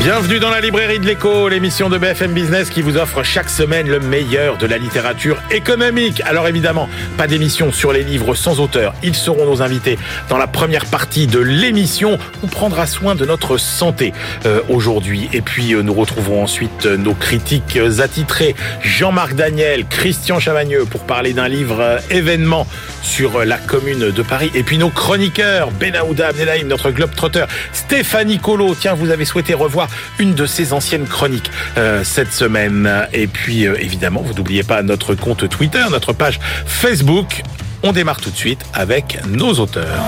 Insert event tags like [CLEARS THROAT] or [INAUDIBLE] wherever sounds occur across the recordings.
Bienvenue dans la librairie de l'écho, l'émission de BFM Business qui vous offre chaque semaine le meilleur de la littérature économique. Alors évidemment, pas d'émission sur les livres sans auteur. Ils seront nos invités dans la première partie de l'émission. On prendra soin de notre santé euh, aujourd'hui. Et puis euh, nous retrouverons ensuite euh, nos critiques attitrés. Jean-Marc Daniel, Christian Chavagneux pour parler d'un livre événement sur la commune de Paris. Et puis nos chroniqueurs, Benaouda Abdelhaim, notre globe trotteur, Stéphanie Colo. Tiens, vous avez souhaité revoir une de ses anciennes chroniques euh, cette semaine. Et puis, euh, évidemment, vous n'oubliez pas notre compte Twitter, notre page Facebook. On démarre tout de suite avec nos auteurs.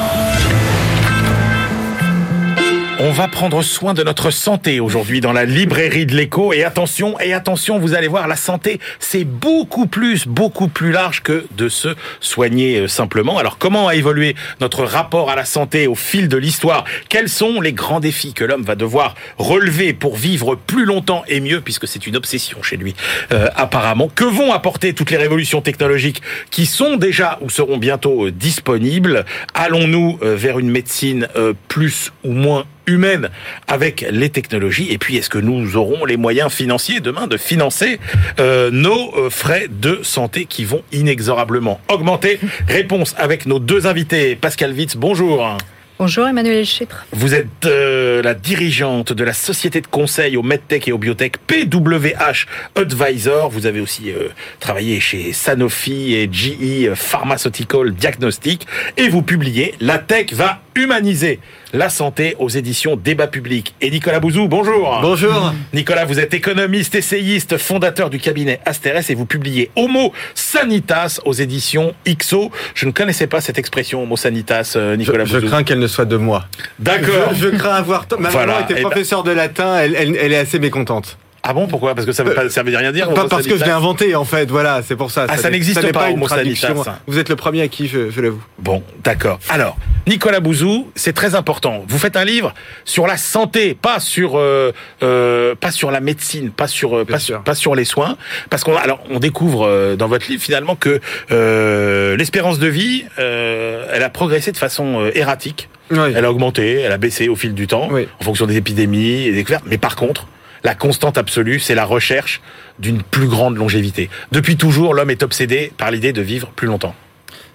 On va prendre soin de notre santé aujourd'hui dans la librairie de l'écho. Et attention, et attention, vous allez voir, la santé, c'est beaucoup plus, beaucoup plus large que de se soigner euh, simplement. Alors, comment a évolué notre rapport à la santé au fil de l'histoire? Quels sont les grands défis que l'homme va devoir relever pour vivre plus longtemps et mieux, puisque c'est une obsession chez lui, euh, apparemment? Que vont apporter toutes les révolutions technologiques qui sont déjà ou seront bientôt euh, disponibles? Allons-nous vers une médecine plus ou moins humaine avec les technologies et puis est-ce que nous aurons les moyens financiers demain de financer euh, nos euh, frais de santé qui vont inexorablement augmenter? Réponse avec nos deux invités. Pascal Witz, bonjour. Bonjour Emmanuel Chypre. Vous êtes euh, la dirigeante de la société de conseil au MedTech et au Biotech PWH Advisor. Vous avez aussi euh, travaillé chez Sanofi et GE Pharmaceutical Diagnostic et vous publiez La tech va humaniser la santé aux éditions Débat Public. Et Nicolas Bouzou, bonjour. Bonjour. Nicolas, vous êtes économiste, essayiste, fondateur du cabinet Asteres et vous publiez Homo Sanitas aux éditions IXO. Je ne connaissais pas cette expression Homo Sanitas, euh, Nicolas Je, je Bouzou. crains qu'elle ne soit de moi. D'accord. Je, je crains avoir. Ma Voilà. maman Eh était ben- professeure de latin, elle, elle- elle est assez mécontente. Ah bon, pourquoi? Parce que ça veut pas, ça veut rien dire. Pas parce que je l'ai inventé en fait, voilà, c'est pour ça. Ah, ça n'existe n'est pas, une Homo traduction. Sanitas. Vous êtes le premier à qui je, je l'avoue. Bon, d'accord. Alors, Nicolas Bouzou, c'est très important. Vous faites un livre sur la santé, pas sur euh, euh, pas sur la médecine, pas sur euh, pas sur, pas sur les soins, parce qu'on alors on découvre euh, dans votre livre finalement que euh, l'espérance de vie, euh, elle a progressé de façon erratique. Oui. Elle a augmenté, elle a baissé au fil du temps, Oui. en fonction des épidémies et des découvertes. Mais par contre, la constante absolue, c'est la recherche d'une plus grande longévité. Depuis toujours, l'homme est obsédé par l'idée de vivre plus longtemps.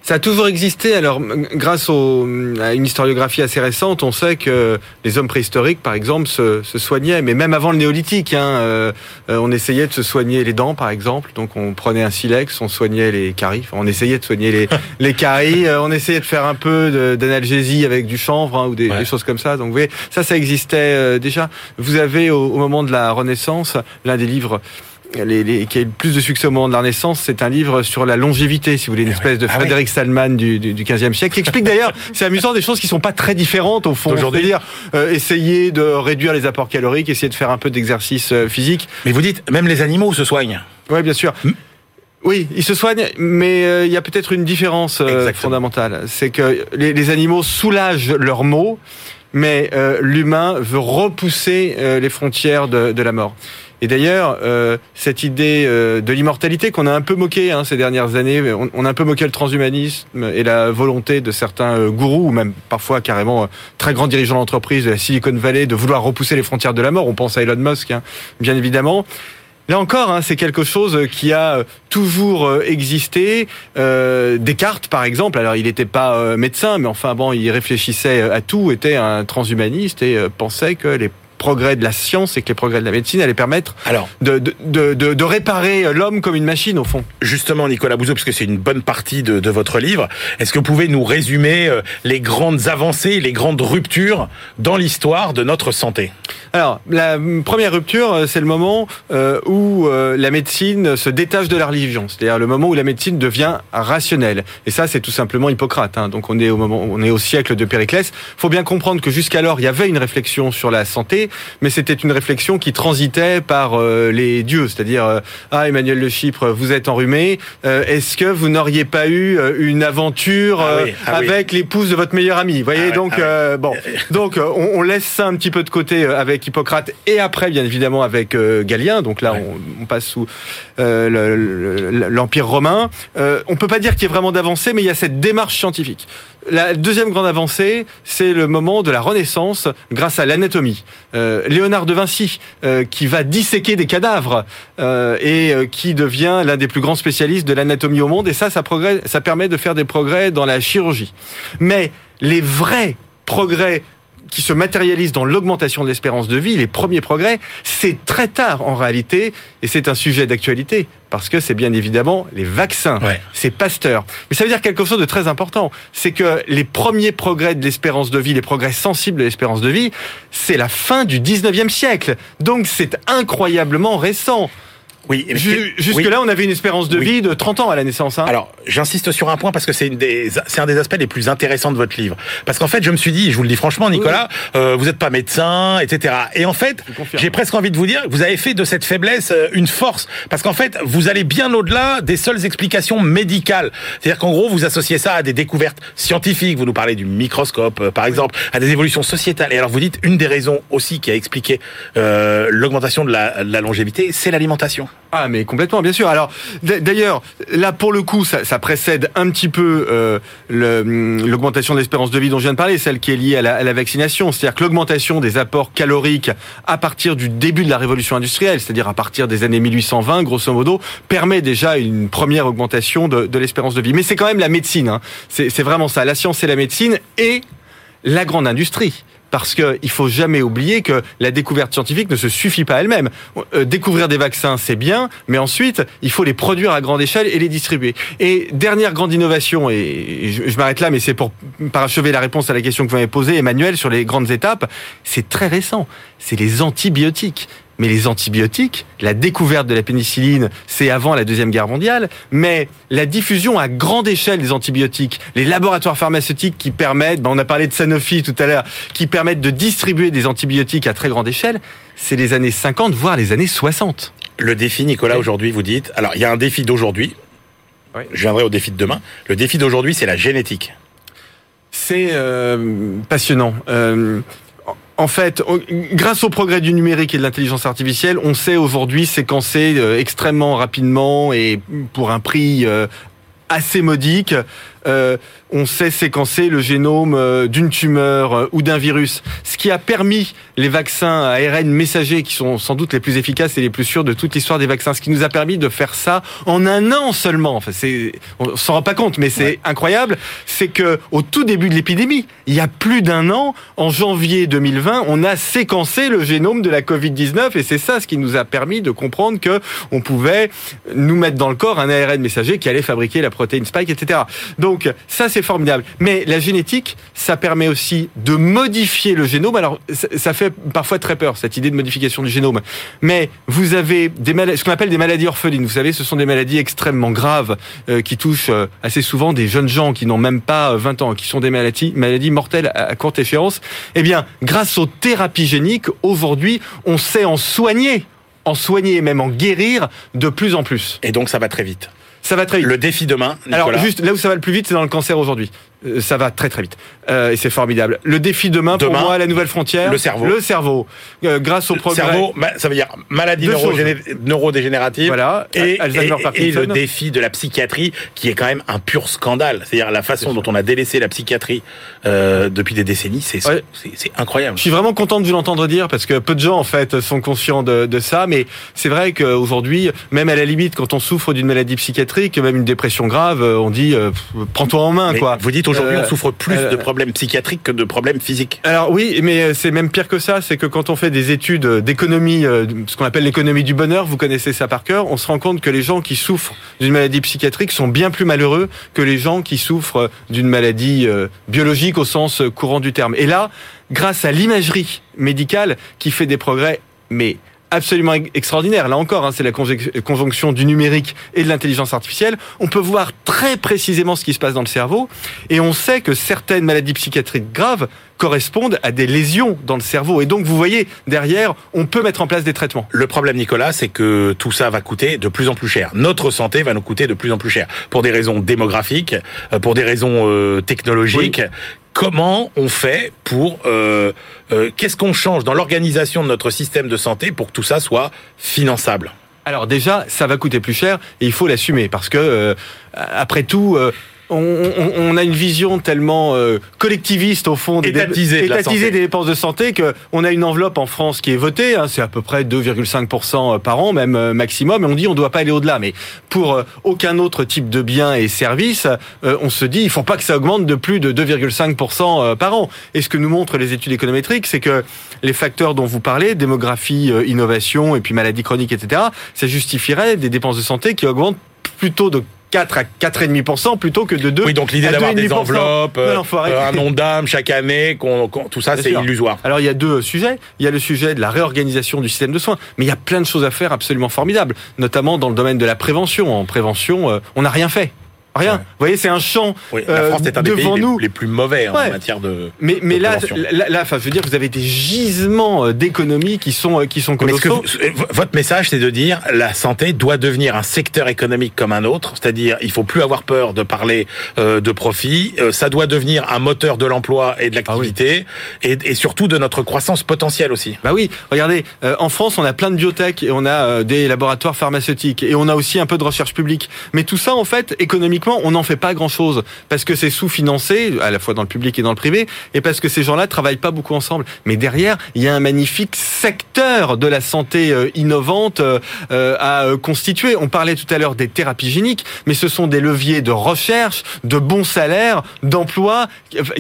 Ça a toujours existé. Alors, grâce au, à une historiographie assez récente, on sait que les hommes préhistoriques, par exemple, se, se soignaient, mais même avant le néolithique, hein, euh, euh, on essayait de se soigner les dents, par exemple. Donc, on prenait un silex, on soignait les caries. Enfin, on essayait de soigner les, [LAUGHS] les caries. euh, on essayait de faire un peu d'analgésie avec du chanvre hein, ou des, Ouais. des choses comme ça. Donc, vous voyez, ça, ça existait euh, déjà. Vous avez au, au moment de la Renaissance l'un des livres. Les, les- qui a eu le plus de succès au moment de la Renaissance, c'est un livre sur la longévité, si vous voulez, une espèce de Ah. Frédéric Salman du, du, du 15e siècle, qui explique d'ailleurs, [LAUGHS] c'est amusant, des choses qui sont pas très différentes au fond. D'aujourd'hui. C'est-à-dire euh, essayer de réduire les apports caloriques, essayer de faire un peu d'exercice euh, physique. Mais vous dites, même les animaux se soignent. Oui, bien sûr. Hmm. Oui, ils se soignent, mais euh, il y a peut-être une différence euh, fondamentale. C'est que les, les animaux soulagent leurs maux, mais euh, l'humain veut repousser les frontières de, de la mort. Et d'ailleurs, euh, cette idée euh, de l'immortalité qu'on a un peu moqué hein, ces dernières années, on, on a un peu moqué le transhumanisme et la volonté de certains euh, gourous, ou même parfois carrément euh, très grands dirigeants d'entreprise de la Silicon Valley, de vouloir repousser les frontières de la mort. On pense à Elon Musk, hein, bien évidemment. Là encore, hein, c'est quelque chose qui a euh, toujours existé. Euh, Descartes, par exemple, alors il n'était pas euh, médecin, mais enfin bon, il réfléchissait à tout, était un transhumaniste et pensait que les progrès de la science et que les progrès de la médecine allaient permettre Alors, de, de, de, de- de réparer l'homme comme une machine, au fond. justement, Nicolas Bouzou, parce que c'est une bonne partie de, de votre livre, est-ce que vous pouvez nous résumer euh, les grandes avancées, les grandes ruptures dans l'histoire de notre santé? Alors, la première rupture, euh, c'est le moment euh, où la médecine se détache de la religion, c'est-à-dire le moment où la médecine devient rationnelle. Et ça, c'est tout simplement Hippocrate. hein. Donc, on est au moment, on est au siècle de Périclès. Faut bien comprendre que jusqu'alors, il y avait une réflexion sur la santé, mais c'était une réflexion qui transitait par euh, les dieux, c'est-à-dire euh, ah Emmanuel Le Chypre, vous êtes enrhumé, euh, est-ce que vous n'auriez pas eu une aventure Ah oui, ah oui. avec l'épouse de votre meilleur ami Vous voyez Ah donc bon, [LAUGHS] donc on, on laisse ça un petit peu de côté avec Hippocrate et après bien évidemment avec Galien. Donc là on, on passe sous le- le- l'Empire romain. On peut pas dire qu'il y ait vraiment d'avancée, mais il y a cette démarche scientifique. La deuxième grande avancée, c'est le moment de la Renaissance grâce à l'anatomie. Euh, Léonard de Vinci, euh, qui va disséquer des cadavres euh, et qui devient l'un des plus grands spécialistes de l'anatomie au monde. Et ça, ça, ça permet de faire des progrès dans la chirurgie. Mais les vrais progrès qui se matérialisent dans l'augmentation de l'espérance de vie, les premiers progrès, c'est très tard en réalité, et c'est un sujet d'actualité, parce que c'est bien évidemment les vaccins, Ouais. c'est Pasteur. Mais ça veut dire quelque chose de très important, c'est que les premiers progrès de l'espérance de vie, les progrès sensibles de l'espérance de vie, c'est la fin du 19e siècle. Donc c'est incroyablement récent. Oui. mais- Ju- oui. Jusque-là, on avait une espérance de Oui. vie de 30 ans à la naissance. Hein. Alors, j'insiste sur un point parce que c'est un des aspects les plus intéressants de votre livre. Parce qu'en fait, je me suis dit, je vous le dis franchement, Nicolas, euh, vous n'êtes pas médecin, etc. Et en fait, j'ai presque envie de vous dire, vous avez fait de cette faiblesse euh, une force. Parce qu'en fait, vous allez bien au-delà des seules explications médicales. C'est-à-dire qu'en gros, vous associez ça à des découvertes scientifiques. Vous nous parlez du microscope, euh, par exemple, à des évolutions sociétales. Et alors, vous dites, une des raisons aussi qui a expliqué euh, l'augmentation de la, de la longévité, c'est l'alimentation. Ah mais complètement bien sûr. Alors d'ailleurs là pour le coup ça, précède un petit peu euh, hum, l'augmentation de l'espérance de vie dont je viens de parler, celle qui est liée à la, vaccination. C'est-à-dire que l'augmentation des apports caloriques à partir du début de la révolution industrielle, c'est-à-dire à partir des années 1820 grosso modo, permet déjà une première augmentation de, l'espérance de vie. Mais c'est quand même la médecine. Hein. C'est vraiment ça. La science et la médecine et la grande industrie. Parce qu'il il faut jamais oublier que la découverte scientifique ne se suffit pas elle-même. Euh, découvrir des vaccins, c'est bien, mais ensuite, il faut les produire à grande échelle et les distribuer. Et dernière grande innovation, et je m'arrête là, mais c'est pour parachever la réponse à la question que vous m'avez posée, Emmanuel, sur les grandes étapes, c'est très récent. C'est les antibiotiques. Mais les antibiotiques, la découverte de la pénicilline, c'est avant la Deuxième Guerre mondiale, mais la diffusion à grande échelle des antibiotiques, les laboratoires pharmaceutiques qui permettent, ben, on a parlé de Sanofi tout à l'heure, qui permettent de distribuer des antibiotiques à très grande échelle, c'est les années 50, voire les années 60. Le défi, Nicolas, aujourd'hui, vous dites. Alors, il y a un défi d'aujourd'hui. Oui. Je viendrai au défi de demain. Le défi d'aujourd'hui, c'est la génétique. C'est euh, passionnant. Euh, en fait, grâce au progrès du numérique et de l'intelligence artificielle, on sait aujourd'hui séquencer euh, extrêmement rapidement et pour un prix euh, assez modique. Euh, on sait séquencer le génome euh, d'une tumeur euh, ou d'un virus, ce qui a permis les vaccins à ARN messager qui sont sans doute les plus efficaces et les plus sûrs de toute l'histoire des vaccins, ce qui nous a permis de faire ça en un an seulement. Enfin, c'est, on s'en rend pas compte, mais c'est incroyable. C'est que au tout début de l'épidémie, il y a plus d'un an, en janvier 2020, on a séquencé le génome de la Covid-19 et c'est ça ce qui nous a permis de comprendre que on pouvait nous mettre dans le corps un ARN messager qui allait fabriquer la protéine spike, etc. Donc ça c'est formidable. Mais la génétique, ça permet aussi de modifier le génome. Alors ça, fait parfois très peur cette idée de modification du génome. Mais vous avez des maladies, ce qu'on appelle des maladies orphelines. Vous savez, ce sont des maladies extrêmement graves euh, qui touchent euh, assez souvent des jeunes gens qui n'ont même pas euh, 20 ans, qui sont des maladies, maladies mortelles à, à courte échéance. Eh bien, grâce aux thérapies géniques, aujourd'hui, on sait en soigner, en soigner et même en guérir de plus en plus. Et donc, ça va très vite. Ça va très vite. Le défi demain, Nicolas. Alors juste là où ça va le plus vite, c'est dans le cancer aujourd'hui. Euh, ça va très très vite Euh, et c'est formidable. Le défi demain, pour Demain, moi, la nouvelle frontière, le cerveau. le cerveau, Euh, grâce au progrès. cerveau, ma- ça veut dire maladie neurodégénérative. Voilà, Et, Alzheimer, et- et le défi de la psychiatrie, qui est quand même un pur scandale. C'est-à-dire la façon dont on a délaissé la psychiatrie euh, depuis des décennies, c'est Ouais. incroyable. Je suis vraiment content de vous l'entendre dire parce que peu de gens en fait sont conscients de, de ça, mais c'est vrai qu'aujourd'hui, même à la limite, quand on souffre d'une maladie psychiatrique, même une dépression grave, on dit euh, prends-toi en main Mais quoi. Vous dites aujourd'hui, Euh, on souffre plus euh, de problèmes psychiatriques que de problèmes physiques. Alors oui, mais euh, c'est même pire que ça, c'est que quand on fait des études d'économie, ce qu'on appelle l'économie du bonheur, vous connaissez ça par cœur, on se rend compte que les gens qui souffrent d'une maladie psychiatrique sont bien plus malheureux que les gens qui souffrent d'une maladie biologique au sens courant du terme. Et là, grâce à l'imagerie médicale qui fait des progrès, mais absolument ex- extraordinaire. Là encore, hein, c'est la conjonction du numérique et de l'intelligence artificielle. On peut voir très précisément ce qui se passe dans le cerveau et on sait que certaines maladies psychiatriques graves correspondent à des lésions dans le cerveau. Et donc, vous voyez, derrière, on peut mettre en place des traitements. Le problème, Nicolas, c'est que tout ça va coûter de plus en plus cher. Notre santé va nous coûter de plus en plus cher. Pour des raisons démographiques, euh, pour des raisons euh, technologiques. Comment on fait pour... Euh, Qu'est-ce qu'on change dans l'organisation de notre système de santé pour que tout ça soit finançable? Alors déjà, ça va coûter plus cher et il faut l'assumer parce que après tout, on, a une vision tellement euh, collectiviste au fond des, étatisée, des dépenses de santé que on a une enveloppe en France qui est votée, hein, c'est à peu près 2,5% par an, même euh, maximum, et on dit on ne doit pas aller au-delà. Mais pour euh, aucun autre type de biens et services, on se dit il faut pas que ça augmente de plus de 2,5% par an. Et ce que nous montrent les études économétriques, c'est que les facteurs dont vous parlez, démographie, innovation et puis maladies chroniques, etc., ça justifierait des dépenses de santé qui augmentent plutôt de 4 à 4,5% plutôt que de 2 Oui, donc l'idée d'avoir des enveloppes, euh, un nom d'âme chaque année, tout ça, c'est illusoire. Alors, il y a deux sujets. Il y a le sujet de la réorganisation du système de soins, mais il y a plein de choses à faire absolument formidables, notamment dans le domaine de la prévention. En prévention, euh, on n'a rien fait. Rien. Vous voyez, c'est un champ oui, la France est un des pays nous. Les, plus mauvais en matière de. Mais, mais là, là, enfin, je veux dire, vous avez des gisements euh, d'économie qui sont euh, qui sont colossaux. Votre message, c'est de dire la santé doit devenir un secteur économique comme un autre, c'est-à-dire il faut plus avoir peur de parler euh, de profit. ça doit devenir un moteur de l'emploi et de l'activité, ah et, et, surtout de notre croissance potentielle aussi. Bah oui. Regardez, en France, on a plein de biotech et on a des laboratoires pharmaceutiques et on a aussi un peu de recherche publique. Mais tout ça, en fait, économiquement on n'en fait pas grand-chose parce que c'est sous-financé, à la fois dans le public et dans le privé, et parce que ces gens-là travaillent pas beaucoup ensemble. Mais derrière, il y a un magnifique secteur de la santé euh, innovante euh, euh, à constituer. On parlait tout à l'heure des thérapies géniques, mais ce sont des leviers de recherche, de bons salaires, d'emploi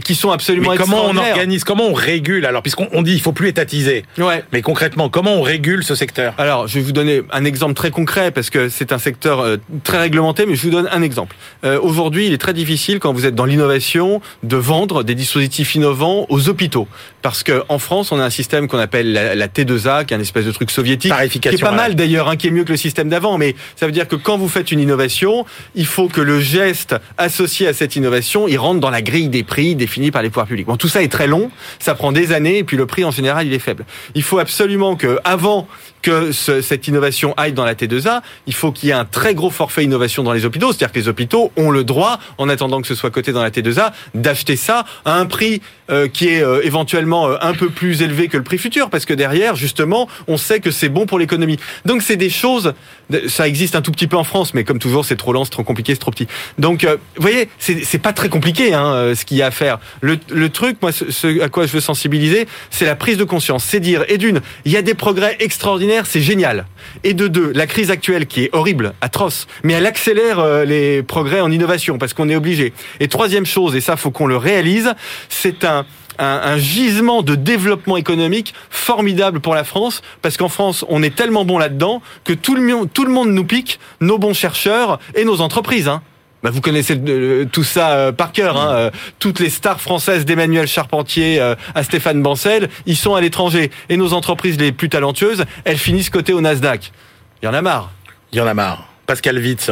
qui sont absolument mais comment on organise, comment on régule alors? Puisqu'on dit il faut plus étatiser. Ouais. Mais concrètement, comment on régule ce secteur? Alors, je vais vous donner un exemple très concret parce que c'est un secteur très réglementé, mais je vous donne un exemple. Euh, aujourd'hui, il est très difficile quand vous êtes dans l'innovation de vendre des dispositifs innovants aux hôpitaux, parce que en France, on a un système qu'on appelle la, T2A, qui est un espèce de truc soviétique, qui est pas mal d'ailleurs, hein, qui est mieux que le système d'avant. Mais ça veut dire que quand vous faites une innovation, il faut que le geste associé à cette innovation, il rentre dans la grille des prix définis par les pouvoirs publics. Bon, tout ça est très long, ça prend des années, et puis le prix en général, il est faible. Il faut absolument que avant que cette innovation aille dans la T2A, il faut qu'il y ait un très gros forfait innovation dans les hôpitaux. C'est-à-dire que les hôpitaux ont le droit, en attendant que ce soit coté dans la T2A, d'acheter ça à un prix euh, qui est euh, éventuellement euh, un peu plus élevé que le prix futur, parce que derrière, justement, on sait que c'est bon pour l'économie. Donc c'est des choses, ça existe un tout petit peu en France, mais comme toujours, c'est trop lent, c'est trop compliqué, c'est trop petit. Donc, vous voyez, c'est pas très compliqué hein, ce qu'il y a à faire. Le, le truc, moi, ce à quoi je veux sensibiliser, c'est la prise de conscience. C'est dire, et d'une, il y a des progrès extraordinaires c'est génial. Et de deux, la crise actuelle qui est horrible, atroce, mais elle accélère euh, les progrès en innovation parce qu'on est obligé. Et troisième chose, et ça faut qu'on le réalise, c'est un un, gisement de développement économique formidable pour la France, parce qu'en France, on est tellement bon là-dedans que tout le, monde nous pique, nos bons chercheurs et nos entreprises. Hein. Bah, vous connaissez tout ça euh, par cœur. Hein, euh, toutes les stars françaises d'Emmanuel Charpentier euh, à Stéphane Bancel, ils sont à l'étranger. Et nos entreprises les plus talentueuses, elles finissent cotées au Nasdaq. Il y en a marre. Il y en a marre. Pascal Witz,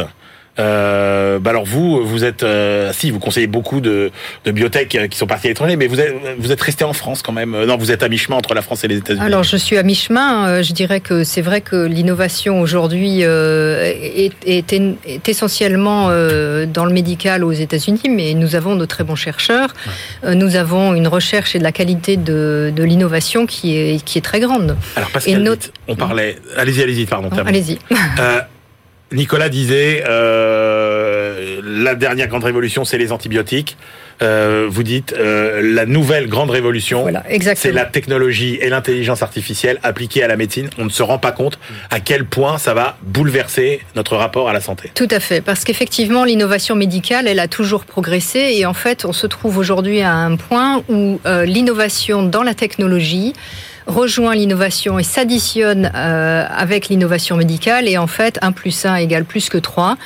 euh, bah alors vous, vous êtes, euh, si vous conseillez beaucoup de, de biotech euh, qui sont partis à l'étranger, mais vous êtes, vous êtes resté en France quand même. Non, vous êtes à mi-chemin entre la France et les États-Unis. Alors je suis à mi-chemin. Je dirais que c'est vrai que l'innovation aujourd'hui est, est, est, essentiellement dans le médical aux États-Unis, mais nous avons de très bons chercheurs. Nous avons une recherche et de la qualité de, de l'innovation qui est qui est très grande. Alors Pascal, et on parlait. Allez-y, allez-y, pardon. Allez-y. Nicolas disait euh, la dernière grande révolution, c'est les antibiotiques. Euh, vous dites euh, la nouvelle grande révolution, voilà, c'est la technologie et l'intelligence artificielle appliquées à la médecine. On ne se rend pas compte à quel point ça va bouleverser notre rapport à la santé. Tout à fait, parce qu'effectivement, l'innovation médicale, elle a toujours progressé et en fait, on se trouve aujourd'hui à un point où euh, l'innovation dans la technologie rejoint l'innovation et s'additionne euh, avec l'innovation médicale. Et en fait, 1 plus 1 égale plus que 3,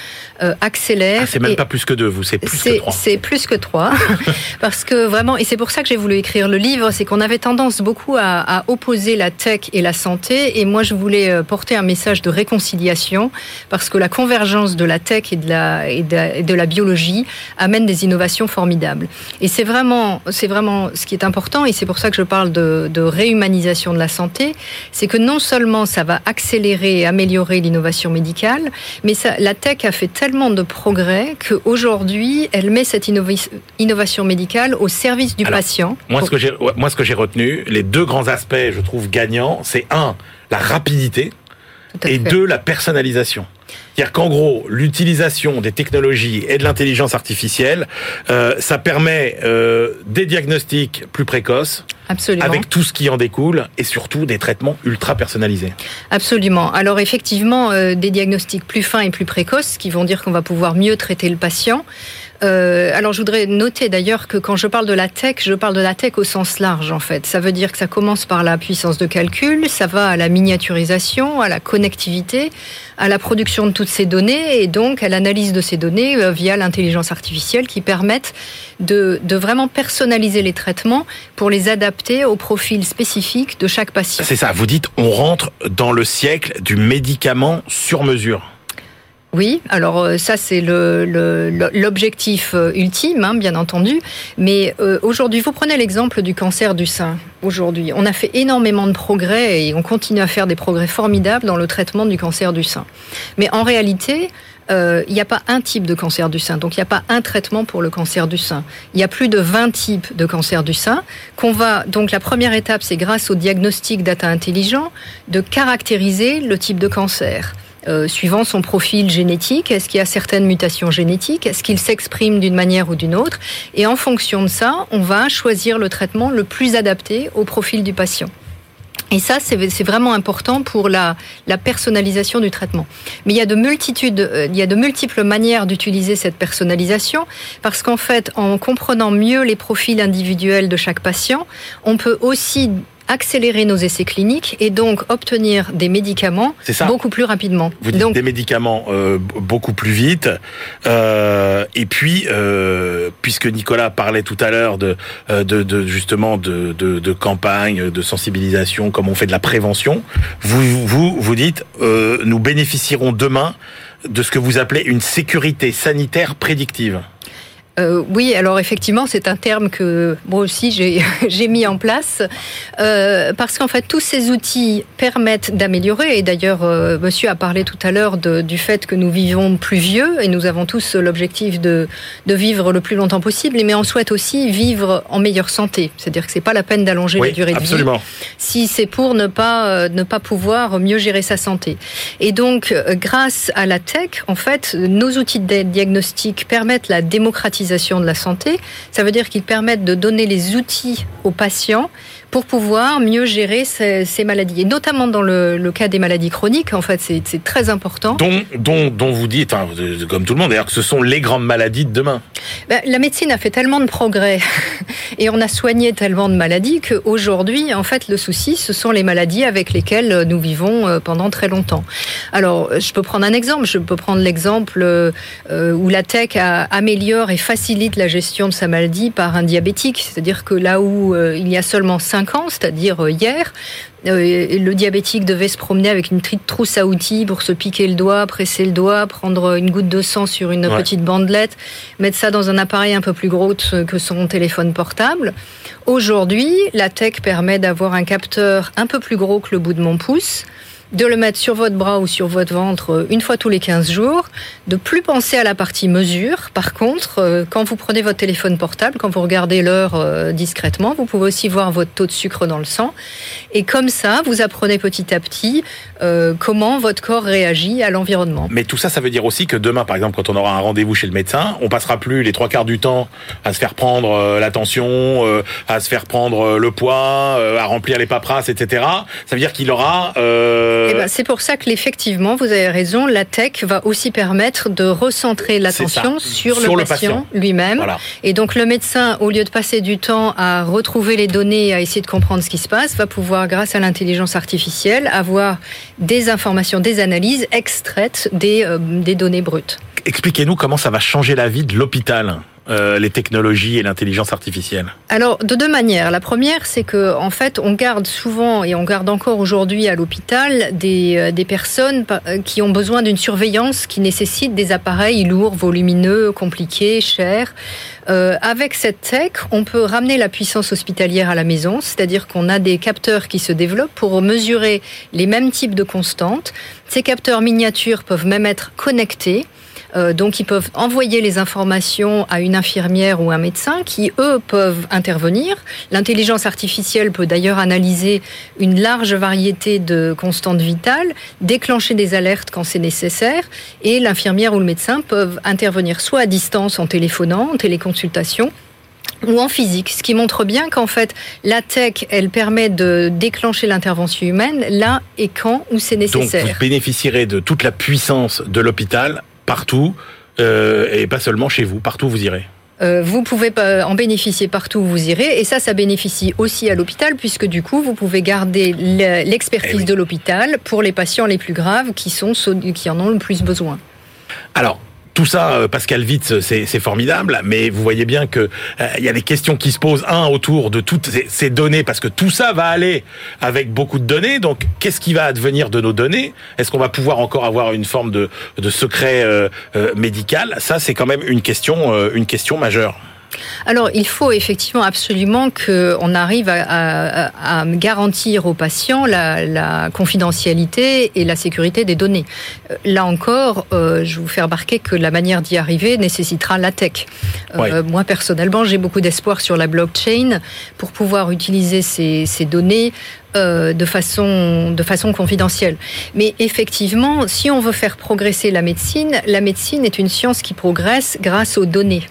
euh, accélère. Ah, c'est même pas plus que 2, vous, c'est plus que 3. C'est plus que 3. [LAUGHS] parce que vraiment, et c'est pour ça que j'ai voulu écrire le livre, c'est qu'on avait tendance beaucoup à, à, opposer la tech et la santé. Et moi, je voulais euh, porter un message de réconciliation parce que la convergence de la tech et de la, et de, et de la biologie amène des innovations formidables. Et c'est vraiment, c'est vraiment ce qui est important. Et c'est pour ça que je parle de, de réhumanisation de la santé. C'est que non seulement ça va accélérer et améliorer l'innovation médicale, mais ça, la tech a fait tellement de progrès qu'aujourd'hui, elle met cette innovation médicale au service du Alors, patient. Moi, ce que j'ai, moi, ce que j'ai retenu, les deux grands aspects, je trouve gagnants, c'est un, la rapidité, et fait. deux, la personnalisation. C'est-à-dire qu'en gros, l'utilisation des technologies et de l'intelligence artificielle, euh, ça permet euh, des diagnostics plus précoces, Absolument. avec tout ce qui en découle, et surtout des traitements ultra personnalisés. Absolument. Alors effectivement, euh, des diagnostics plus fins et plus précoces, qui vont dire qu'on va pouvoir mieux traiter le patient. Euh, alors je voudrais noter d'ailleurs que quand je parle de la tech, je parle de la tech au sens large en fait. Ça veut dire que ça commence par la puissance de calcul, ça va à la miniaturisation, à la connectivité, à la production de toutes ces données et donc à l'analyse de ces données euh, via l'intelligence artificielle qui permettent de, de, vraiment personnaliser les traitements pour les adapter au profil spécifique de chaque patient. C'est ça, vous dites on rentre dans le siècle du médicament sur mesure. Oui, alors ça c'est l'objectif le, le, ultime, hein, bien entendu. Mais euh, aujourd'hui, vous prenez l'exemple du cancer du sein. Aujourd'hui, on a fait énormément de progrès et on continue à faire des progrès formidables dans le traitement du cancer du sein. Mais en réalité, euh, il n'y a pas un type de cancer du sein, donc il n'y a pas un traitement pour le cancer du sein. Il y a plus de 20 types de cancer du sein qu'on va donc la première étape, c'est grâce au diagnostic data intelligent de caractériser le type de cancer. Euh, suivant son profil génétique, est-ce qu'il y a certaines mutations génétiques, est-ce qu'il s'exprime d'une manière ou d'une autre, et en fonction de ça, on va choisir le traitement le plus adapté au profil du patient. Et ça, c'est vraiment important pour la, personnalisation du traitement. Mais multitudes, il y a de multiples manières d'utiliser cette personnalisation, parce qu'en fait, en comprenant mieux les profils individuels de chaque patient, on peut aussi accélérer nos essais cliniques et donc obtenir des médicaments beaucoup plus rapidement. Vous dites donc, des médicaments euh, beaucoup plus vite. Euh, et puis, euh, puisque Nicolas parlait tout à l'heure de, de, de, justement de, de, de, campagne, de sensibilisation, comme on fait de la prévention, vous vous, vous dites euh, nous bénéficierons demain de ce que vous appelez une sécurité sanitaire prédictive. Euh, oui, alors effectivement, c'est un terme que moi aussi [LAUGHS] j'ai mis en place euh, parce qu'en fait, tous ces outils permettent d'améliorer. Et d'ailleurs, euh, Monsieur a parlé tout à l'heure du fait que nous vivons plus vieux et nous avons tous l'objectif de, de vivre le plus longtemps possible. Mais on souhaite aussi vivre en meilleure santé. C'est-à-dire que c'est pas la peine d'allonger oui, la durée absolument. de vie si c'est pour ne pas ne pas pouvoir mieux gérer sa santé. Et donc, grâce à la tech, en fait, nos outils de diagnostic permettent la démocratisation de la santé. Ça veut dire qu'ils permettent de donner les outils aux patients pour pouvoir mieux gérer ces, ces maladies. Et notamment dans le, le, cas des maladies chroniques, en fait, c'est très important. Dont, dont, dont vous dites, comme tout le monde, d'ailleurs, que ce sont les grandes maladies de demain. Ben, la médecine a fait tellement de progrès [LAUGHS] et on a soigné tellement de maladies qu'aujourd'hui, en fait, le souci, ce sont les maladies avec lesquelles nous vivons euh, pendant très longtemps. Alors, je peux prendre un exemple. Je peux prendre l'exemple euh, où la tech améliore et facilite la gestion de sa maladie par un diabétique. C'est-à-dire que là où euh, il y a seulement 5 ans, c'est-à-dire hier, euh, le diabétique devait se promener avec une trousse à outils pour se piquer le doigt, presser le doigt, prendre une goutte de sang sur une ouais. petite bandelette, mettre ça dans un appareil un peu plus gros que son téléphone portable. Aujourd'hui, la tech permet d'avoir un capteur un peu plus gros que le bout de mon pouce de le mettre sur votre bras ou sur votre ventre une fois tous les 15 jours, de plus penser à la partie mesure. Par contre, quand vous prenez votre téléphone portable, quand vous regardez l'heure discrètement, vous pouvez aussi voir votre taux de sucre dans le sang. Et comme ça, vous apprenez petit à petit euh, comment votre corps réagit à l'environnement. Mais tout ça, ça veut dire aussi que demain, par exemple, quand on aura un rendez-vous chez le médecin, on passera plus les trois quarts du temps à se faire prendre euh, la tension, euh, à se faire prendre le poids, à remplir les paperasses, etc. Ça veut dire qu'il aura... Euh Eh ben, c'est pour ça que effectivement, vous avez raison, la tech va aussi permettre de recentrer l'attention sur, Sur le, le patient, patient. lui-même. Voilà. Et donc le médecin, au lieu de passer du temps à retrouver les données et à essayer de comprendre ce qui se passe, va pouvoir, grâce à l'intelligence artificielle, avoir des informations, des analyses extraites des, euh, des données brutes. Expliquez-nous comment ça va changer la vie de l'hôpital, euh, les technologies et l'intelligence artificielle. Alors, de deux manières. La première, c'est que, en fait, on garde souvent, et on garde encore aujourd'hui à l'hôpital, des, euh, des personnes euh, qui ont besoin d'une surveillance qui nécessite des appareils lourds, volumineux, compliqués, chers. Avec cette tech, on peut ramener la puissance hospitalière à la maison, c'est-à-dire qu'on a des capteurs qui se développent pour mesurer les mêmes types de constantes. Ces capteurs miniatures peuvent même être connectés. Euh, donc, ils peuvent envoyer les informations à une infirmière ou un médecin qui, eux, peuvent intervenir. L'intelligence artificielle peut d'ailleurs analyser une large variété de constantes vitales, déclencher des alertes quand c'est nécessaire, et l'infirmière ou le médecin peuvent intervenir soit à distance en téléphonant, en téléconsultation, ou en physique, ce qui montre bien qu'en fait, la tech, elle permet de déclencher l'intervention humaine là et quand où c'est Donc vous nécessaire. bénéficierez de toute la puissance de l'hôpital partout euh, et pas seulement chez vous, partout où vous irez. Euh, vous pouvez en bénéficier partout où vous irez, et ça, ça bénéficie aussi à l'hôpital, puisque du coup, vous pouvez garder le- l'expertise Eh oui. de l'hôpital pour les patients les plus graves qui, sont, qui en ont le plus besoin. Alors, tout ça, euh, Pascal Witz, c'est c'est formidable, mais vous voyez bien que euh, il y a des questions qui se posent, un, autour de toutes ces, données, parce que tout ça va aller avec beaucoup de données, donc qu'est-ce qui va advenir de nos données? Est-ce qu'on va pouvoir encore avoir une forme de, secret euh, euh, médical? Ça, c'est quand même une question, euh, une question majeure. Alors, il faut effectivement absolument qu'on arrive à, à- à garantir aux patients la, la confidentialité et la sécurité des données. Euh, Là encore, euh, je vous fais remarquer que la manière d'y arriver nécessitera la tech. Euh. Moi, personnellement, j'ai beaucoup d'espoir sur la blockchain pour pouvoir utiliser ces, ces données euh, de façon de façon confidentielle. Mais effectivement, si on veut faire progresser la médecine, la médecine est une science qui progresse grâce aux données.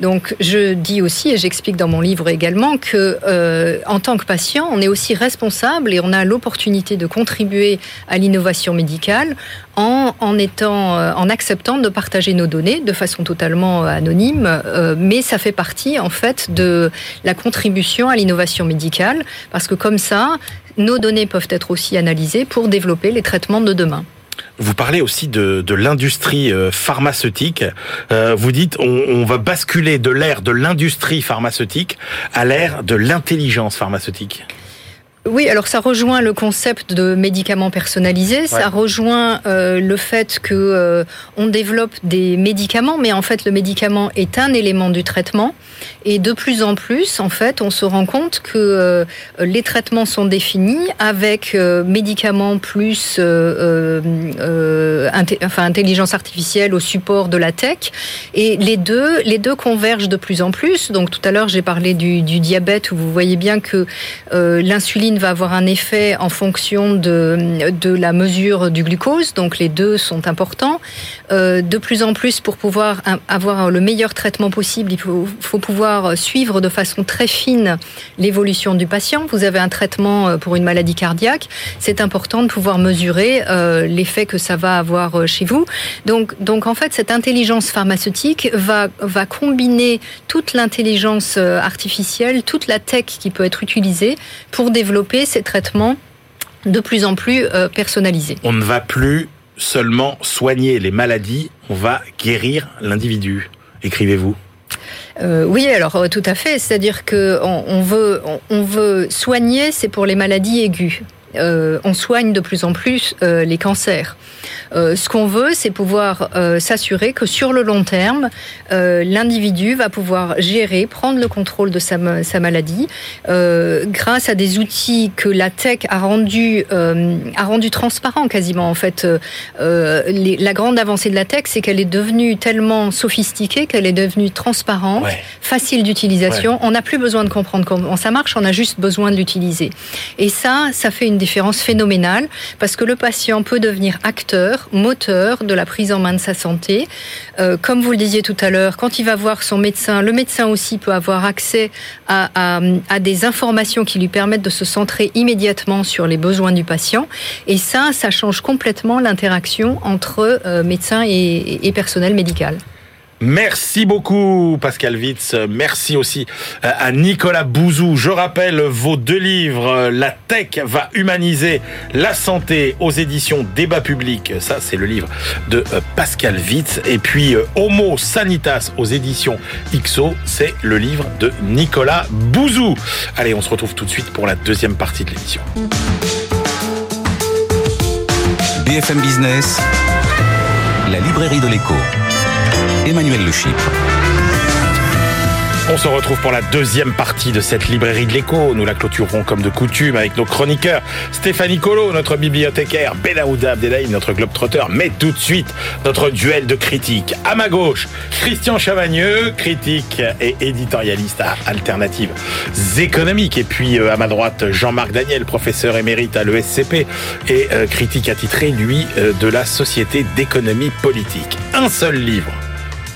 Donc, je dis aussi, et j'explique dans mon livre également, que euh, en tant que patient, on est aussi responsable et on a l'opportunité de contribuer à l'innovation médicale en, en étant, euh, en acceptant de partager nos données de façon totalement euh, anonyme, euh, mais ça fait partie en fait de la contribution à l'innovation médicale, parce que comme ça, nos données peuvent être aussi analysées pour développer les traitements de demain. Vous parlez aussi de, de l'industrie euh, pharmaceutique. Euh, vous dites on, on va basculer de l'ère de l'industrie pharmaceutique à l'ère de l'intelligence pharmaceutique. Oui, alors ça rejoint le concept de médicaments personnalisés, ça rejoint euh, le fait que euh, on développe des médicaments, mais en fait le médicament est un élément du traitement, et de plus en plus, en fait, on se rend compte que euh, les traitements sont définis avec euh, médicaments plus euh, enfin intelligence artificielle au support de la tech, et les deux, convergent de plus en plus. Donc tout à l'heure j'ai parlé du, diabète où vous voyez bien que l'insuline va avoir un effet en fonction de la mesure du glucose, donc les deux sont importants. Euh, de plus en plus, pour pouvoir avoir le meilleur traitement possible, il faut, pouvoir suivre de façon très fine l'évolution du patient. Vous avez un traitement euh, pour une maladie cardiaque, c'est important de pouvoir mesurer euh, l'effet que ça va avoir chez vous. Donc, donc en fait, cette intelligence pharmaceutique va, va combiner toute l'intelligence artificielle, toute la tech qui peut être utilisée pour développer ces traitements de plus en plus personnalisés. On ne va plus seulement soigner les maladies, on va guérir l'individu. Écrivez-vous. Euh, oui, alors euh, tout à fait. C'est-à-dire que on, on veut, on, on veut soigner, c'est pour les maladies aiguës. Euh, on soigne de plus en plus euh, les cancers. Euh, ce qu'on veut, c'est pouvoir s'assurer que sur le long terme, l'individu va pouvoir gérer, prendre le contrôle de sa, ma- sa maladie, grâce à des outils que la tech a rendu a rendu transparent quasiment. En fait, les- la grande avancée de la tech, c'est qu'elle est devenue tellement sophistiquée qu'elle est devenue transparente, Ouais. facile d'utilisation. On n'a plus besoin de comprendre comment ça marche, on a juste besoin de l'utiliser. Et ça, ça fait une différence phénoménale parce que le patient peut devenir acteur, moteur de la prise en main de sa santé. Euh, comme vous le disiez tout à l'heure, quand il va voir son médecin, le médecin aussi peut avoir accès à, à, des informations qui lui permettent de se centrer immédiatement sur les besoins du patient. Et ça, ça change complètement l'interaction entre euh, médecin et personnel médical. Merci beaucoup Pascal Witz. Merci aussi euh, à Nicolas Bouzou. Je rappelle vos deux livres. La tech va humaniser la santé aux éditions Débat public. Ça, c'est le livre de euh, Pascal Witz. Et puis euh, Homo Sanitas aux éditions XO. C'est le livre de Nicolas Bouzou. Allez, on se retrouve tout de suite pour la deuxième partie de l'émission. BFM Business, la librairie de l'écho. Emmanuel Le On se retrouve pour la deuxième partie de cette librairie de l'écho. Nous la clôturerons comme de coutume avec nos chroniqueurs Stéphanie Colo, notre bibliothécaire, Benaouda Abdelhaim, notre globetrotter. Mais tout de suite, notre duel de critiques. À ma gauche, Christian Chavagneux, critique et éditorialiste à Alternatives économiques. Et puis euh, à ma droite, Jean-Marc Daniel, professeur émérite à l'ESCP et euh, critique attitré, lui, euh, de la Société d'économie politique. Un seul livre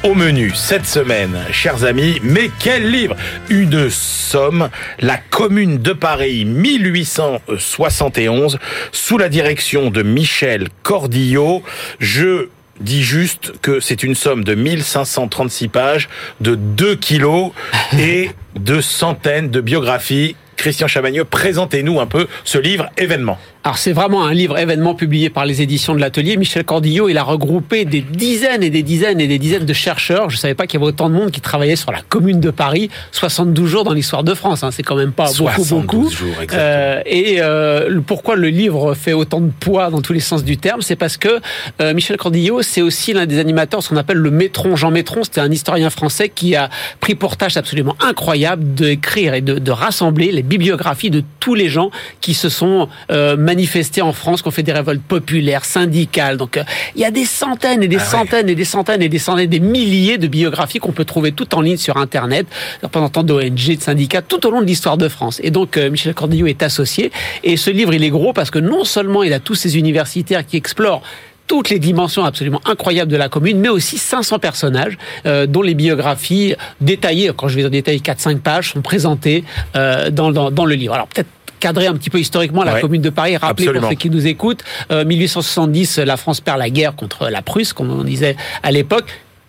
au menu cette semaine, chers amis, mais quel livre? Une somme, la commune de Paris 1871, sous la direction de Michel Cordillot. Je dis juste que c'est une somme de 1536 pages, de 2 kilos et de centaines de biographies. Christian Chavagneux, présentez-nous un peu ce livre événement. Alors c'est vraiment un livre événement publié par les éditions de l'Atelier. Michel Cordillot, il a regroupé des dizaines et des dizaines et des dizaines de chercheurs. Je ne savais pas qu'il y avait autant de monde qui travaillait sur la Commune de Paris. 72 jours dans l'histoire de France, hein. c'est quand même pas beaucoup, beaucoup. Jours, euh, et euh, pourquoi le livre fait autant de poids dans tous les sens du terme, c'est parce que euh, Michel Cordillot, c'est aussi l'un des animateurs, ce qu'on appelle le Métron. Jean Métron, c'était un historien français qui a pris pour tâche absolument incroyable d'écrire et de, de, rassembler les bibliographies de tous les gens qui se sont euh, manifestés en France, qui ont fait des révoltes populaires, syndicales. Donc euh, il y a des centaines et des ah centaines et des centaines et des centaines, des milliers de biographies qu'on peut trouver tout en ligne sur Internet, représentants d'ONG, de syndicats, tout au long de l'histoire de France. Et donc euh, Michel Cordillot est associé. Et ce livre, il est gros parce que non seulement il a tous ces universitaires qui explorent toutes les dimensions absolument incroyables de la commune, mais aussi 500 personnages euh, dont les biographies détaillées, quand je vais détailler 4-5 pages, sont présentées euh, dans, dans, dans le livre. Alors peut-être cadrer un petit peu historiquement la commune de Paris, rappeler pour ceux qui nous écoutent, euh, 1870, la France perd la guerre contre la Prusse, comme on disait à l'époque.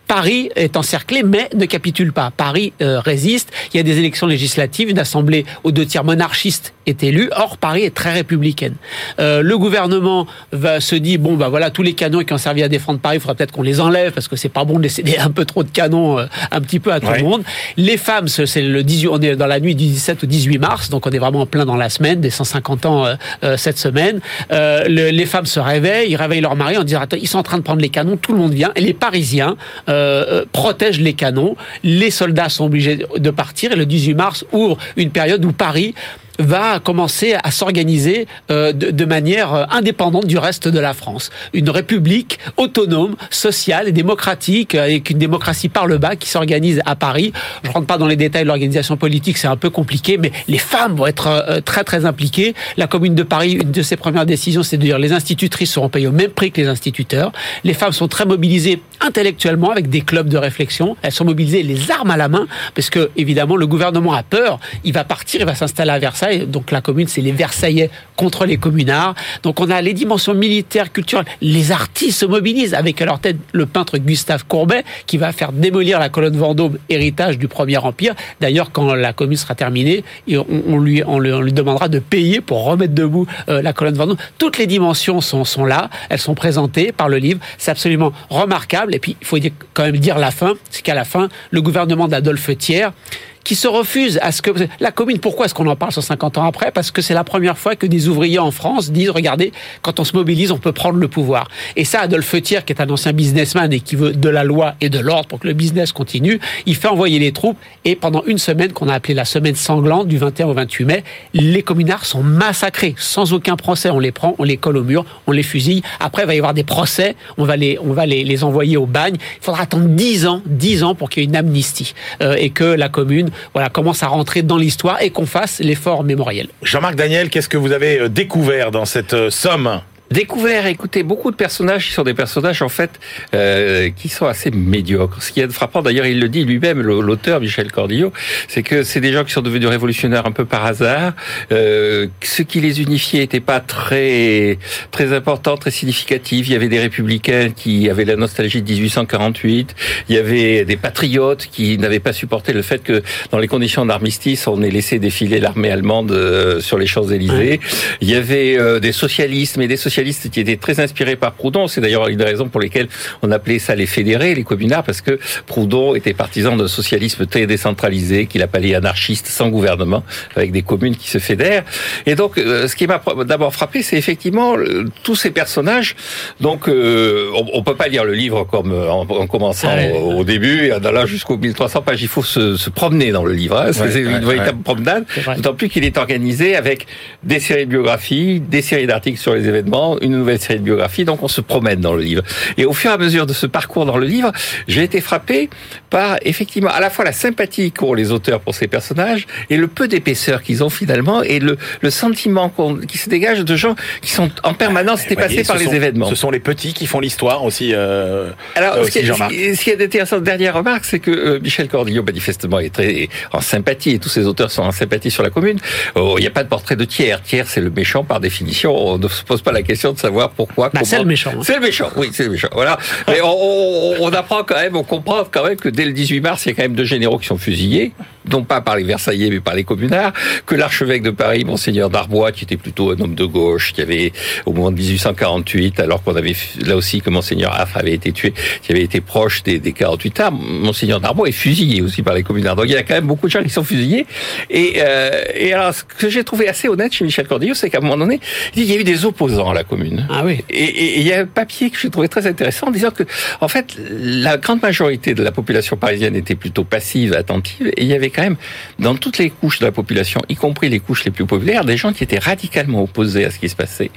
Paris est encerclé, mais ne capitule pas. Paris euh, résiste. Il y a des élections législatives, une assemblée aux deux tiers monarchiste est élue. Or, Paris est très républicaine. Euh, le gouvernement va se dire bon, bah voilà, tous les canons qui ont servi à défendre Paris, il faudra peut-être qu'on les enlève parce que c'est pas bon de laisser un peu trop de canons euh, un petit peu à tout le monde. Les femmes, c'est le 18, on est dans la nuit du 17 au 18 mars, donc on est vraiment en plein dans la semaine des 150 ans cette semaine. les femmes se réveillent, ils réveillent leur mari en disant ils sont en train de prendre les canons, tout le monde vient. Et les Parisiens euh, euh, protège les canons. Les soldats sont obligés de partir et le 18 mars ouvre une période où Paris va commencer à s'organiser euh, de, manière euh, indépendante du reste de la France. Une république autonome, sociale et démocratique, avec une démocratie par le bas qui s'organise à Paris. Je rentre pas dans les détails de l'organisation politique, c'est un peu compliqué, mais les femmes vont être euh, très très impliquées. La Commune de Paris, une de ses premières décisions, c'est de dire les institutrices seront payées au même prix que les instituteurs. Les femmes sont très mobilisées intellectuellement avec des clubs de réflexion. Elles sont mobilisées les armes à la main, parce que évidemment le gouvernement a peur. Il va partir, il va s'installer à Versailles donc la commune, c'est les Versaillais contre les communards. Donc on a les dimensions militaires, culturelles. Les artistes se mobilisent avec à leur tête le peintre Gustave Courbet qui va faire démolir la colonne Vendôme, héritage du Premier Empire. D'ailleurs, quand la commune sera terminée, on, lui, on, lui, demandera de payer pour remettre debout euh, la colonne Vendôme. Toutes les dimensions sont, sont là, elles sont présentées par le livre. C'est absolument remarquable. Et puis, il faut quand même dire la fin, c'est qu'à la fin, le gouvernement d'Adolphe Thiers qui se refuse à ce que la commune. Pourquoi est-ce qu'on en parle 150 ans après? Parce que c'est la première fois que des ouvriers en France disent regardez, quand on se mobilise, on peut prendre le pouvoir. Et ça, Adolphe Thiers, qui est un ancien businessman et qui veut de la loi et de l'ordre pour que le business continue, il fait envoyer les troupes et pendant une semaine qu'on a appelée la semaine sanglante du 21 au 28 mai, les communards sont massacrés sans aucun procès. On les prend, on les colle au mur, on les fusille. Après, il va y avoir des procès, on va les, on va les envoyer au bagne. Il faudra attendre 10 ans, 10 ans pour qu'il y ait une amnistie euh, et que la commune voilà, commence à rentrer dans l'histoire et qu'on fasse l'effort mémoriel. Jean-Marc Daniel, qu'est-ce que vous avez euh, découvert dans cette euh, somme? Découvert, écoutez, beaucoup de personnages qui sont des personnages en fait euh, qui sont assez médiocres. Ce qui est frappant, d'ailleurs, il le dit lui-même, l'auteur Michel Cordillo, c'est que c'est des gens qui sont devenus révolutionnaires un peu par hasard. Euh, ce qui les unifiait n'était pas très très important, très significatif. Il y avait des républicains qui avaient la nostalgie de 1848. Il y avait des patriotes qui n'avaient pas supporté le fait que dans les conditions d'armistice, on ait laissé défiler l'armée allemande euh, sur les Champs Élysées. Il y avait euh, des socialistes, mais des socialistes qui étaient très inspirés par Proudhon. C'est d'ailleurs une des raisons pour lesquelles on appelait ça les fédérés, les communards, parce que Proudhon était partisan d'un socialisme très décentralisé, qu'il appelait anarchiste, sans gouvernement, avec des communes qui se fédèrent. Et donc, euh, ce qui m'a d'abord frappé, c'est effectivement euh, tous ces personnages. Donc, euh, on, on peut pas lire le livre comme en, commençant au, début et en allant jusqu'aux 1300 pages. Il faut se, se, promener dans le livre. Hein. C'est une véritable promenade. D'autant plus qu'il est organisé avec des séries de biographies, des séries d'articles sur les événements une nouvelle série de biographies, donc on se promène dans le livre. Et au fur et à mesure de ce parcours dans le livre, j'ai été frappé par effectivement à la fois la sympathie qu'ont les auteurs pour ces personnages et le peu d'épaisseur qu'ils ont finalement et le, le sentiment qui se dégage de gens qui sont en permanence dépassés par les événements. Ce sont les petits qui font l'histoire aussi. Euh, Alors, ce, qui, ce qui est intéressant, dernière remarque, c'est que euh, Michel Cordillo, manifestement, est très en sympathie et tous ses auteurs sont en sympathie sur la commune. Oh, il n'y a pas de portrait de tiers. Tiers, c'est le méchant par définition. On ne se pose pas la question de savoir pourquoi. Bah, c'est le méchant. Hein. C'est le méchant, oui, c'est le méchant. Voilà. Mais on, on, apprend quand même, on comprend quand même que dès le 18 mars, il y a quand même deux généraux qui sont fusillés non pas par les Versaillais, mais par les communards, que l'archevêque de Paris, monseigneur Darbois, qui était plutôt un homme de gauche, qui avait, au moment de 1848, alors qu'on avait, là aussi, que monseigneur Affre avait été tué, qui avait été proche des, des 48 ans, monseigneur Darbois est fusillé aussi par les communards. Donc il y a quand même beaucoup de gens qui sont fusillés. Et, euh, et alors, ce que j'ai trouvé assez honnête chez Michel Cordillo, c'est qu'à un moment donné, il y a eu des opposants à la commune. Ah oui. Et, et, il y a un papier que j'ai trouvé très intéressant en disant que, en fait, la grande majorité de la population parisienne était plutôt passive, attentive, et il y avait même dans toutes les couches de la population, y compris les couches les plus populaires, des gens qui étaient radicalement opposés à ce qui se passait,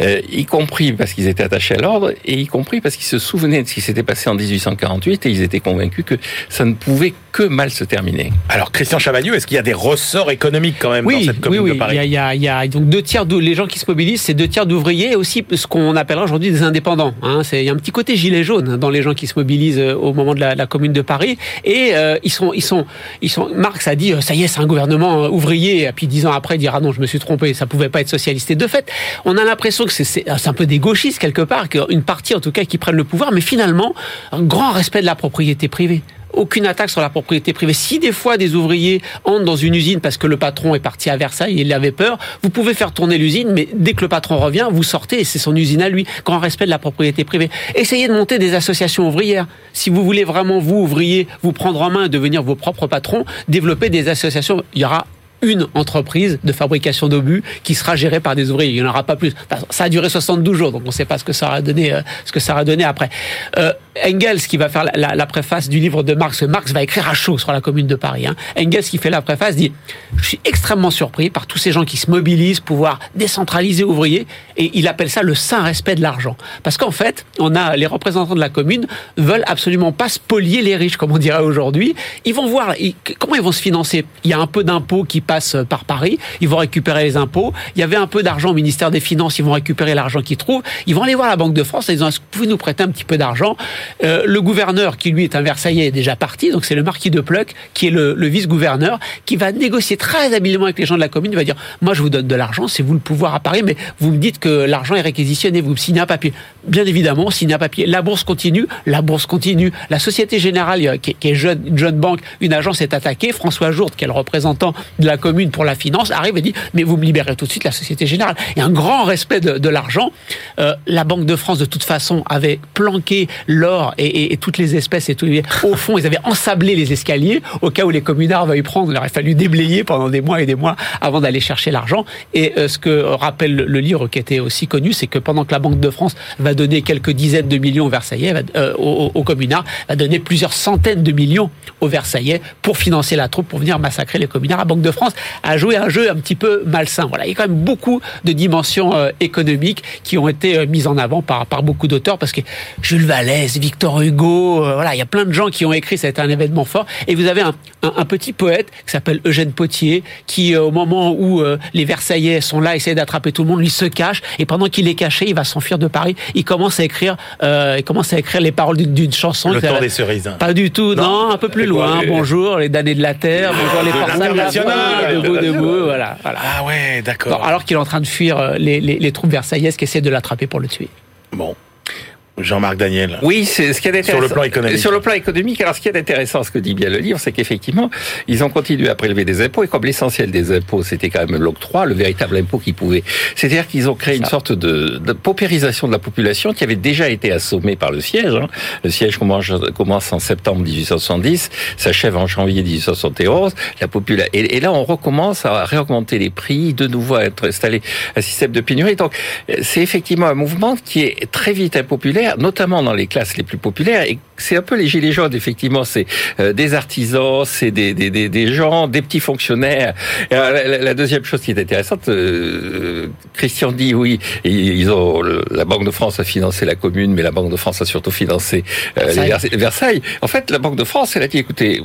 euh, y compris parce qu'ils étaient attachés à l'ordre et y compris parce qu'ils se souvenaient de ce qui s'était passé en 1848 et ils étaient convaincus que ça ne pouvait que mal se terminer. Alors Christian Chavagneux, est-ce qu'il y a des ressorts économiques quand même dans cette commune oui, de Paris Oui, il y a, il y a donc deux tiers de les gens qui se mobilisent, c'est deux tiers d'ouvriers et aussi ce qu'on appellera aujourd'hui des indépendants. Hein. C'est il y a un petit côté gilet jaune dans les gens qui se mobilisent euh, au moment de la, la commune de Paris et euh, ils sont ils sont ils sont Marx a dit euh, ça y est c'est un gouvernement ouvrier et puis dix ans après dire ah non je me suis trompé ça pouvait pas être socialiste et de fait on a l'impression que c'est un peu des gauchistes quelque part qu'une partie en tout cas qui prennent le pouvoir mais finalement un grand respect de la propriété privée aucune attaque sur la propriété privée. Si des fois des ouvriers entrent dans une usine parce que le patron est parti à Versailles et il avait peur, vous pouvez faire tourner l'usine, mais dès que le patron revient, vous sortez et c'est son usine à lui. Grand respect de la propriété privée. Essayez de monter des associations ouvrières. Si vous voulez vraiment, vous, ouvriers, vous prendre en main et devenir vos propres patrons, développer des associations. Il y aura une entreprise de fabrication d'obus qui sera gérée par des ouvriers. Il n'y en aura pas plus. ça a duré 72 jours, donc on ne sait pas ce que ça aura donné, euh, ce que ça aura donné après. Euh, Engels, qui va faire la, préface du livre de Marx, Marx va écrire à chaud sur la commune de Paris. Hein. Engels, qui fait la préface, dit Je suis extrêmement surpris par tous ces gens qui se mobilisent, pouvoir décentraliser ouvriers, et il appelle ça le saint respect de l'argent. Parce qu'en fait, on a les représentants de la commune veulent absolument pas spolier les riches, comme on dirait aujourd'hui. Ils vont voir comment ils vont se financer? Il y a un peu d'impôts qui passent par Paris, ils vont récupérer les impôts. Il y avait un peu d'argent au ministère des Finances, ils vont récupérer l'argent qu'ils trouvent. Ils vont aller voir la Banque de France en disant Est-ce que vous pouvez nous prêter un petit peu d'argent? Euh, le gouverneur, qui lui est un Versaillais, est déjà parti, donc c'est le marquis de Pluck, qui est le, vice-gouverneur, qui va négocier très habilement avec les gens de la commune, il va dire, moi je vous donne de l'argent, c'est vous le pouvoir à Paris, mais vous me dites que l'argent est réquisitionné, vous me signez un papier. Bien évidemment, on signe un papier. La bourse continue, la bourse continue. La Société Générale, qui est, jeune, une jeune banque, une agence est attaquée. François Jourde, qui est le représentant de la commune pour la finance, arrive et dit, mais vous me libérez tout de suite la Société Générale. Et un grand respect de, l'argent. Euh, la Banque de France, de toute façon, avait planqué l'or et toutes les espèces et tout. Au fond, ils avaient ensablé les escaliers au cas où les communards veuillent prendre. Il aurait fallu déblayer pendant des mois et des mois avant d'aller chercher l'argent. Et euh, ce que rappelle le livre qui était aussi connu, c'est que pendant que la Banque de France va donner quelques dizaines de millions aux Versaillais, euh, aux, communards, va donner plusieurs centaines de millions aux Versaillais pour financer la troupe, pour venir massacrer les communards. La Banque de France a joué un jeu un petit peu malsain. Voilà, il y a quand même beaucoup de dimensions euh, économiques qui ont été euh, mises en avant par, par beaucoup d'auteurs, parce que Jules Vallès, Victor Hugo, euh, voilà, il y a plein de gens qui ont écrit, ça a été un événement fort. Et vous avez un, petit poète qui s'appelle Eugène Potier, qui euh, au moment où euh, les Versaillais sont là, essaie d'attraper tout le monde, lui se cache, et pendant qu'il est caché, il va s'enfuir de Paris. Commence à écrire, euh, il commence à écrire les paroles d'une- chanson. Le temps des cerises. hein. Pas du tout, non, un peu plus quoi, loin. les- Bonjour les damnés de la terre, bonjour les forçats de la debout, debout, voilà, voilà. Ah ouais, d'accord. alors qu'il est en train de fuir euh, les, les, les troupes versaillaises qui essaient de l'attraper pour le tuer. Bon. Jean-Marc Daniel. Oui, c'est ce qui est intéressant. Sur le plan économique. Sur le plan économique, alors ce qui est intéressant, ce que dit bien le livre, c'est qu'effectivement, ils ont continué à prélever des impôts, et comme l'essentiel des impôts, c'était quand même l'octroi, le véritable impôt qu'ils pouvaient. C'est-à-dire qu'ils ont créé une sorte de, de paupérisation de la population qui avait déjà été assommée par le siège. hein. Le siège commence, commence en septembre 1870, s'achève en janvier 1871. La popula et, et là, on recommence à réaugmenter les prix, de nouveau à être installé un système de pénurie. Donc, c'est effectivement un mouvement qui est très vite impopulaire, notamment dans les classes les plus populaires. C'est un peu les gilets jaunes, effectivement. C'est euh, des artisans, c'est des, des, des, des gens, des petits fonctionnaires. Et alors, la, la- deuxième chose qui est intéressante, euh, Christian dit oui, ils ont la Banque de France a financé la commune, mais la Banque de France a surtout financé euh, les Versailles. Vers- Versailles. En fait, la Banque de France, elle a dit écoutez,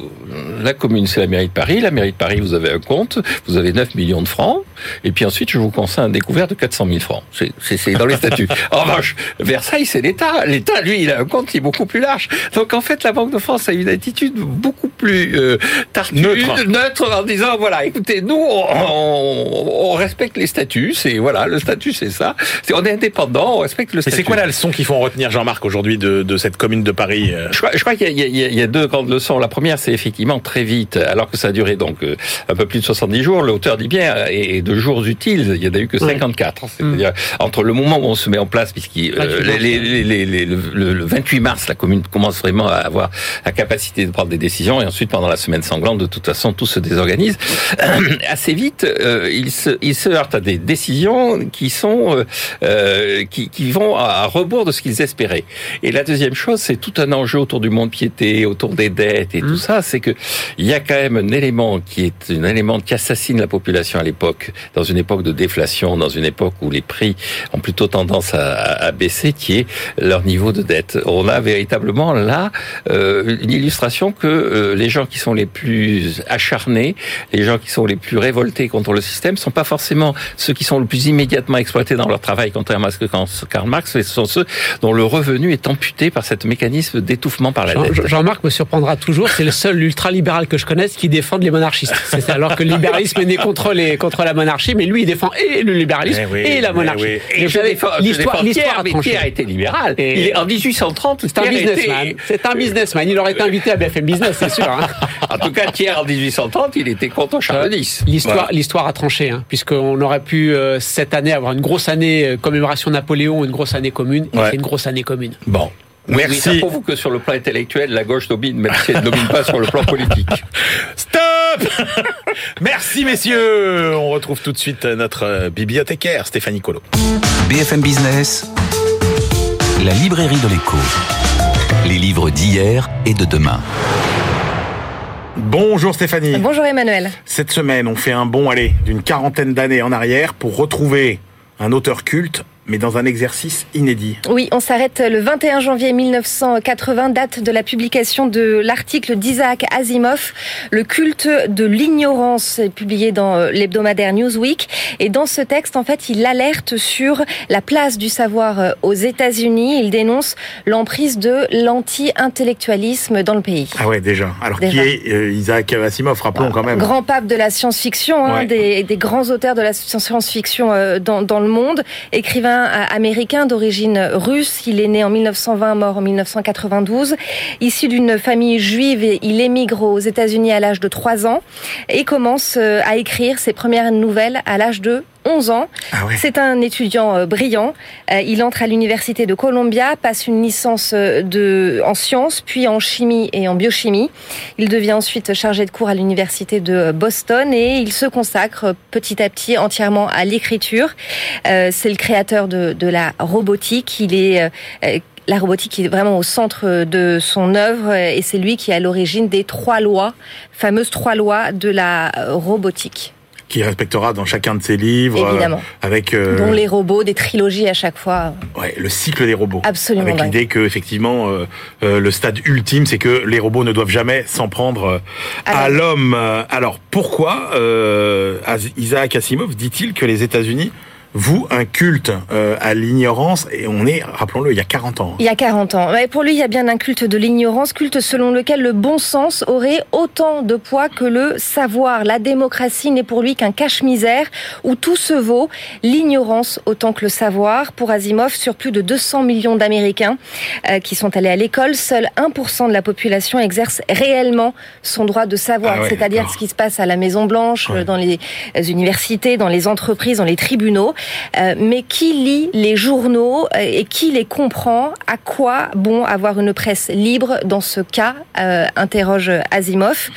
la commune c'est la mairie de Paris, la mairie de Paris vous avez un compte, vous avez 9 millions de francs, et puis ensuite je vous conseille un découvert de 400 000 francs. C'est dans les statuts. [LAUGHS] En revanche, Versailles c'est l'État. L'État, lui, il a un compte qui est beaucoup plus large. Donc en fait, la Banque de France a une attitude beaucoup plus euh, tartue, Neutre. neutre en disant voilà, écoutez, nous on, on- on respecte les statuts, c'est voilà, le statut c'est ça. On est indépendant, on respecte le statut. c'est quoi la leçon qu'il faut en retenir, Jean-Marc, aujourd'hui de, de cette commune de Paris euh Je crois, je crois qu'il y, a- y y deux grandes leçons. La première, c'est effectivement très vite, alors que ça a duré donc euh, un peu plus de 70 jours, l'auteur dit bien, et et de jours utiles, il y en a eu que 54. C'est-à-dire, entre le moment où on se met en place, puisqu'il euh, 28 mars, les- les- les- les- le, le- le 28 mars, la commune commence vraiment à avoir la capacité de prendre des décisions, et ensuite, pendant la semaine sanglante, de toute façon, tout se désorganise. [CLEARS THROAT] Assez vite, euh, il, se, il se heurte à des décisions qui sont, euh, euh, qui, qui vont à, à rebours de ce qu'ils espéraient. Et la deuxième chose, c'est tout un enjeu autour du monde piété, autour des dettes et tout ça, c'est que il y a quand même un élément qui est un élément qui assassine la population à l'époque, dans une époque de déflation, dans une époque où les prix ont plutôt tendance à, à- à baisser, qui est leur niveau de dette. On a véritablement là euh, une illustration que euh, les gens qui sont les plus acharnés, les gens qui sont les plus révoltés contre le système, sont pas forcément ceux qui sont le plus immédiatement exploités dans leur travail, contrairement à ce que pense Karl Marx, mais ce sont ceux dont le revenu est amputé par ce mécanisme d'étouffement par la Jean- dette. Jean-Marc me surprendra toujours, c'est le seul ultra-libéral que je connaisse qui défend les monarchistes. C'est alors que le libéralisme est né contre, les, contre la monarchie, mais lui, il défend et le libéralisme Eh oui, et la eh monarchie. oui. Et défends- l'histoire, défends l'histoire Pierre, a mais tranché. Pierre a été libéral. Et- Il est, en 1830, C'est un était- businessman. C'est un businessman. Il aurait été invité à BFM Business, c'est sûr. hein. [LAUGHS] En tout cas, Pierre, en 1830, il était contre Charles X. L'histoire, Voilà. l'histoire a tranché, hein, puisqu'on aurait pu euh, cette année avoir une grosse année euh, commémoration Napoléon, une grosse année commune. et Ouais. C'est une grosse année commune. Bon. Oui, ça Merci. prouve que sur le plan intellectuel, la gauche domine, même si elle ne domine pas sur le plan politique. [LAUGHS] Stop [LAUGHS] Merci messieurs. On retrouve tout de suite notre euh, bibliothécaire Stéphanie Colo. BFM Business, la librairie de l'écho. Les livres d'hier et de demain. Bonjour Stéphanie. Bonjour Emmanuel. Cette semaine, on fait un bond allez d'une quarantaine d'années en arrière pour retrouver un auteur culte, mais dans un exercice inédit. Oui, on s'arrête le 21 janvier 1980, date de la publication de l'article d'Isaac Asimov, Le culte de l'ignorance, publié dans euh, l'hebdomadaire Newsweek. Et dans ce texte, en fait, il alerte sur la place du savoir euh, aux États-Unis. Il dénonce l'emprise de l'anti-intellectualisme dans le pays. Ah ouais, déjà. Alors Déjà. qui est euh, Isaac Asimov Rappelons quand même. Grand pape de la science-fiction, hein, Ouais. des, des grands auteurs de la science-fiction euh, dans, dans le monde, écrivain euh, américain d'origine russe. Il est né en 1920, mort en 1992. Issu d'une famille juive, il émigre aux États-Unis à l'âge de 3 ans et commence euh, à écrire ses premières nouvelles à l'âge de 11 ans. Ah ouais. C'est un étudiant euh, brillant. Euh, il entre à l'université de Columbia, passe une licence euh, de, en sciences, puis en chimie et en biochimie. Il devient ensuite chargé de cours à l'université de Boston et il se consacre petit à petit entièrement à l'écriture. C'est le créateur de, de la robotique. Il est la robotique est vraiment au centre de son œuvre et c'est lui qui est à l'origine des trois lois, fameuses trois lois de la robotique, Qui respectera dans chacun de ses livres. euh, Évidemment. avec euh, dont les robots, des trilogies à chaque fois. ouais, le cycle des robots. Absolument Avec l'idée que, effectivement, euh, le stade ultime, c'est que les robots ne doivent jamais s'en prendre euh, à Ah l'homme. Alors, pourquoi euh, Isaac Asimov dit-il que les États-Unis vouent un culte euh, à l'ignorance Et on est, rappelons-le, il y a 40 ans. Il y a 40 ans. Ouais, pour lui, il y a bien un culte de l'ignorance, culte selon lequel le bon sens aurait autant de poids que le savoir. La démocratie n'est pour lui qu'un cache-misère où tout se vaut, l'ignorance autant que le savoir. Pour Asimov, sur plus de 200 millions d'Américains euh, qui sont allés à l'école, seul 1% de la population exerce réellement son droit de savoir, Ah ouais, c'est-à-dire ce qui se passe à la Maison Blanche, Ouais. dans les euh, universités, dans les entreprises, dans les tribunaux. Euh, mais qui lit les journaux euh, et qui les comprend? À quoi bon avoir une presse libre? Dans ce cas euh, interroge Asimov.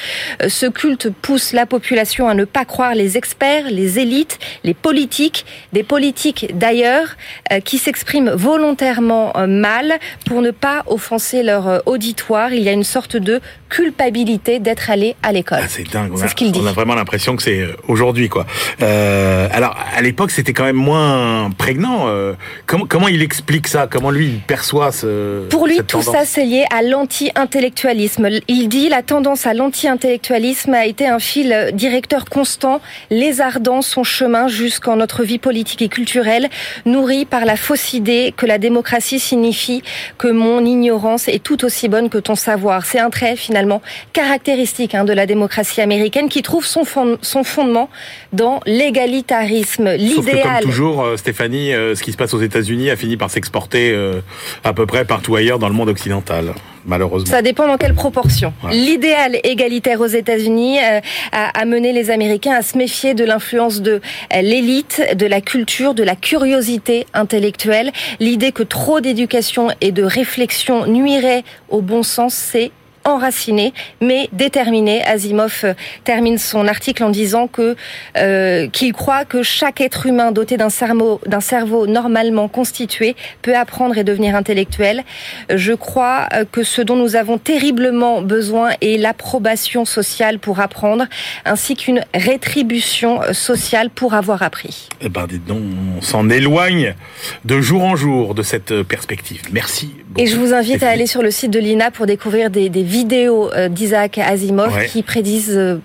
Ce culte pousse la population à ne pas croire les experts, les élites, les politiques, des politiques d'ailleurs qui s'expriment volontairement mal pour ne pas offenser leur auditoire. Il y a une sorte de culpabilité d'être allé à l'école. Ah, c'est dingue. On C'est a, ce qu'il dit. on a vraiment l'impression que c'est euh, aujourd'hui, quoi. Euh, alors, à l'époque, c'était quand même moins prégnant. euh, comment, comment il explique ça? Comment lui il perçoit ce Pour lui, cette tout tendance? ça, c'est lié à l'anti-intellectualisme. Il dit la tendance à l'anti-intellectualisme a été un fil directeur constant, lézardant son chemin jusqu'en notre vie politique et culturelle, nourri par la fausse idée que la démocratie signifie que mon ignorance est tout aussi bonne que ton savoir. C'est un trait, finalement, caractéristique hein, de la démocratie américaine qui trouve son, fond- son fondement dans l'égalitarisme, que comme l'idéal. toujours, euh, Stéphanie, euh, ce qui se passe aux États-Unis a fini par s'exporter euh, à peu près partout ailleurs dans le monde occidental, malheureusement. Ça dépend dans quelle proportion. Ouais. L'idéal égalitaire aux États-Unis a amené les Américains à se méfier de l'influence de l'élite, de la culture, de la curiosité intellectuelle. L'idée que trop d'éducation et de réflexion nuirait au bon sens, c'est enraciné, mais déterminé. Asimov euh, termine son article en disant que euh, qu'il croit que chaque être humain doté d'un cerveau d'un cerveau normalement constitué peut apprendre et devenir intellectuel. Je crois euh, que ce dont nous avons terriblement besoin est l'approbation sociale pour apprendre, ainsi qu'une rétribution euh, sociale pour avoir appris. Eh ben, dites donc, on s'en éloigne de jour en jour de cette perspective. Merci. Et je vous invite à aller sur le site de l'INA pour découvrir des, des vidéos euh, d'Isaac Asimov Ouais. qui prédisent euh,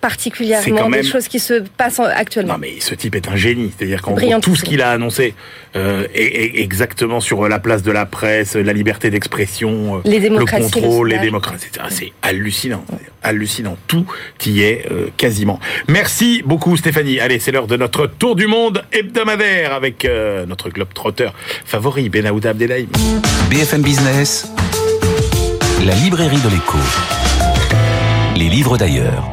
particulièrement même- des choses qui se passent en- actuellement. Non mais ce type est un génie, c'est-à-dire qu'en gros tout ce qu'il a annoncé euh, est, est exactement sur la place de la presse, la liberté d'expression, Les le démocraties, le contrôle, les démocraties, etc. c'est hallucinant, hallucinant, tout y est euh, quasiment. Merci beaucoup Stéphanie. Allez, c'est l'heure de notre tour du monde hebdomadaire avec euh, notre globe trotteur favori Benaouda Abdelhaim. BFM Business, la librairie de l'écho. Les livres d'ailleurs.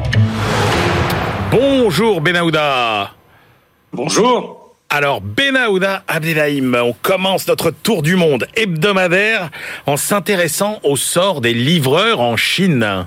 Bonjour Benaouda. Bonjour. Alors, Benaouda Abdelhaim, on commence notre tour du monde hebdomadaire en s'intéressant au sort des livreurs en Chine.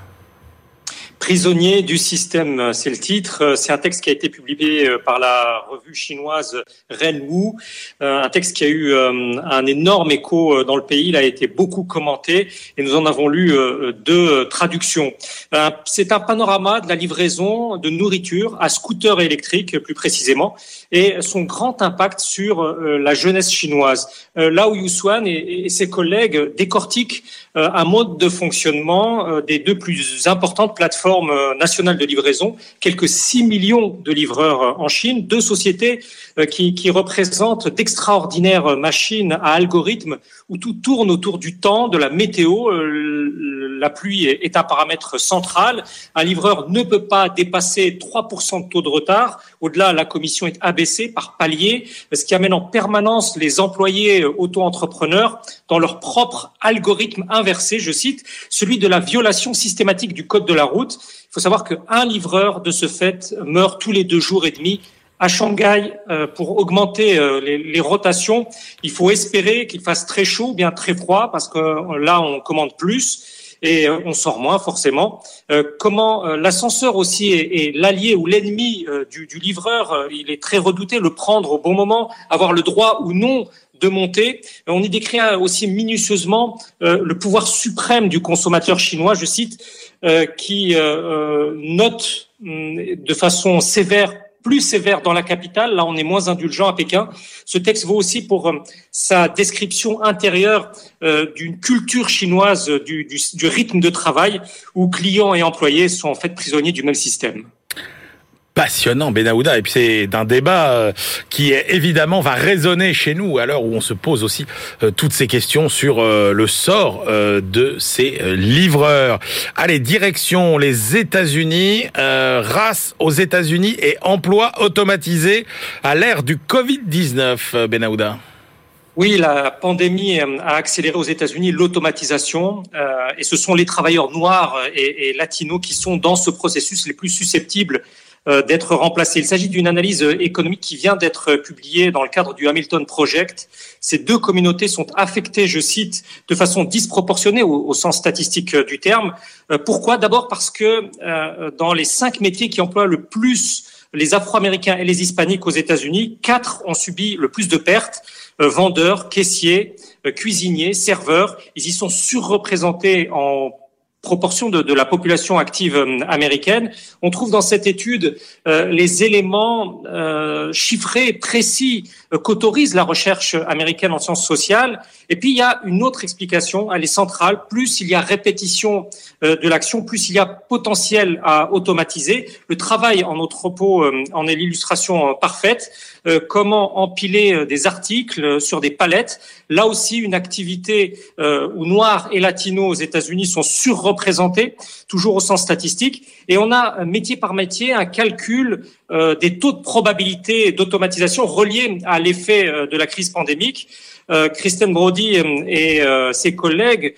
Prisonnier du système, c'est le titre. C'est un texte qui a été publié euh, par la revue chinoise Renwu. Euh, Un texte qui a eu euh, un énorme écho euh, dans le pays. Il a été beaucoup commenté et nous en avons lu euh, deux traductions. Euh, C'est un panorama de la livraison de nourriture à scooter électrique, plus précisément, et son grand impact sur euh, la jeunesse chinoise. Euh, où Yusuan et, ses collègues décortiquent euh, un mode de fonctionnement euh, des deux plus importantes plateformes euh, nationales de livraison, quelques 6 millions de livreurs euh, en Chine, deux sociétés euh, qui, qui représentent d'extraordinaires euh, machines à algorithmes où tout tourne autour du temps, de la météo. Euh, La pluie est un paramètre central. Un livreur ne peut pas dépasser 3% de taux de retard. Au-delà, la commission est abaissée par palier, ce qui amène en permanence les employés euh, auto-entrepreneurs dans leur propre algorithme je cite, celui de la violation systématique du code de la route. Il faut savoir qu'un livreur, de ce fait, meurt tous les deux jours et demi à Shanghai pour augmenter les, les, rotations. Il faut espérer qu'il fasse très chaud, bien très froid, parce que là, on commande plus et euh, on sort moins forcément. Euh, comment euh, l'ascenseur aussi est, l'allié ou l'ennemi du, du, livreur, il est très redouté, le prendre au bon moment, avoir le droit ou non de monter. On y décrit aussi minutieusement le pouvoir suprême du consommateur chinois, je cite, qui note hum, de façon sévère plus sévère dans la capitale. Là, on est moins indulgent à Pékin. Ce texte vaut aussi pour euh, sa description intérieure euh, d'une culture chinoise du, du, du rythme de travail où clients et employés sont en fait prisonniers du même système passionnant, Benahouda. Et puis c'est d'un débat euh, qui évidemment va résonner chez nous à l'heure où on se pose aussi euh, toutes ces questions sur euh, le sort de ces livreurs. Allez, direction les États-Unis, race aux États-Unis et emploi automatisé à l'ère du Covid-19, Benahouda. Oui, la pandémie a accéléré aux États-Unis l'automatisation et ce sont les travailleurs noirs et, latinos qui sont dans ce processus les plus susceptibles d'être remplacé. Il s'agit d'une analyse économique qui vient d'être publiée dans le cadre du Hamilton Project. Ces deux communautés sont affectées, je cite, de façon disproportionnée au, sens statistique du terme. Euh, pourquoi? D'abord parce que euh, dans les cinq métiers qui emploient le plus les Afro-Américains et les Hispaniques aux États-Unis, quatre ont subi le plus de pertes. vendeurs, caissiers, cuisiniers, serveurs, ils y sont surreprésentés en proportion de, de, la population active euh, américaine. On trouve dans cette étude euh, les éléments euh, chiffrés, précis, euh, qu'autorise la recherche américaine en sciences sociales. Et puis il y a une autre explication, elle est centrale. Plus il y a répétition de l'action, plus il y a potentiel à automatiser. Le travail en entrepôt en est l'illustration parfaite. Comment empiler des articles sur des palettes. Là aussi, une activité où noirs et latinos aux États-Unis sont sur représentés, toujours au sens statistique. Et on a euh, métier par métier un calcul euh, des taux de probabilité d'automatisation reliés à l'effet euh, de la crise pandémique. Kristen Brody et ses collègues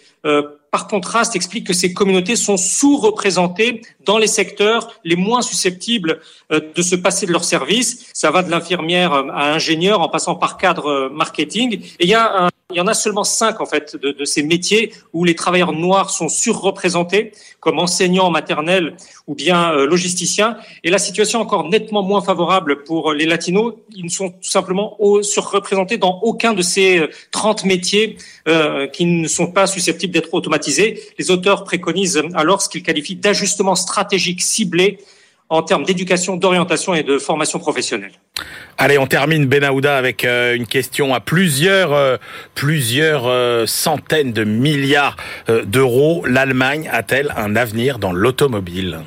par contraste, expliquent que ces communautés sont sous-représentées dans les secteurs les moins susceptibles de se passer de leurs services. Ça va de l'infirmière à ingénieur en passant par cadre marketing. Et il y a un il y en a seulement cinq en fait de, ces métiers où les travailleurs noirs sont surreprésentés, comme enseignants maternels ou bien euh, logisticiens. Et la situation est encore nettement moins favorable pour les latinos. Ils ne sont tout simplement surreprésentés dans aucun de ces 30 métiers euh, qui ne sont pas susceptibles d'être automatisés. Les auteurs préconisent alors ce qu'ils qualifient d'ajustement stratégique ciblé en termes d'éducation, d'orientation et de formation professionnelle. Allez, on termine Benahouda avec euh, une question à plusieurs, euh, plusieurs euh, centaines de milliards d'euros. L'Allemagne a-t-elle un avenir dans l'automobile?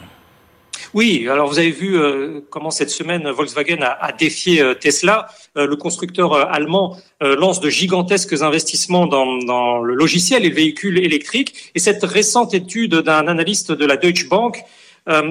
Oui, alors vous avez vu comment cette semaine Volkswagen a, a défié Tesla. le constructeur allemand lance de gigantesques investissements dans, dans, le logiciel et le véhicule électrique. Et cette récente étude d'un analyste de la Deutsche Bank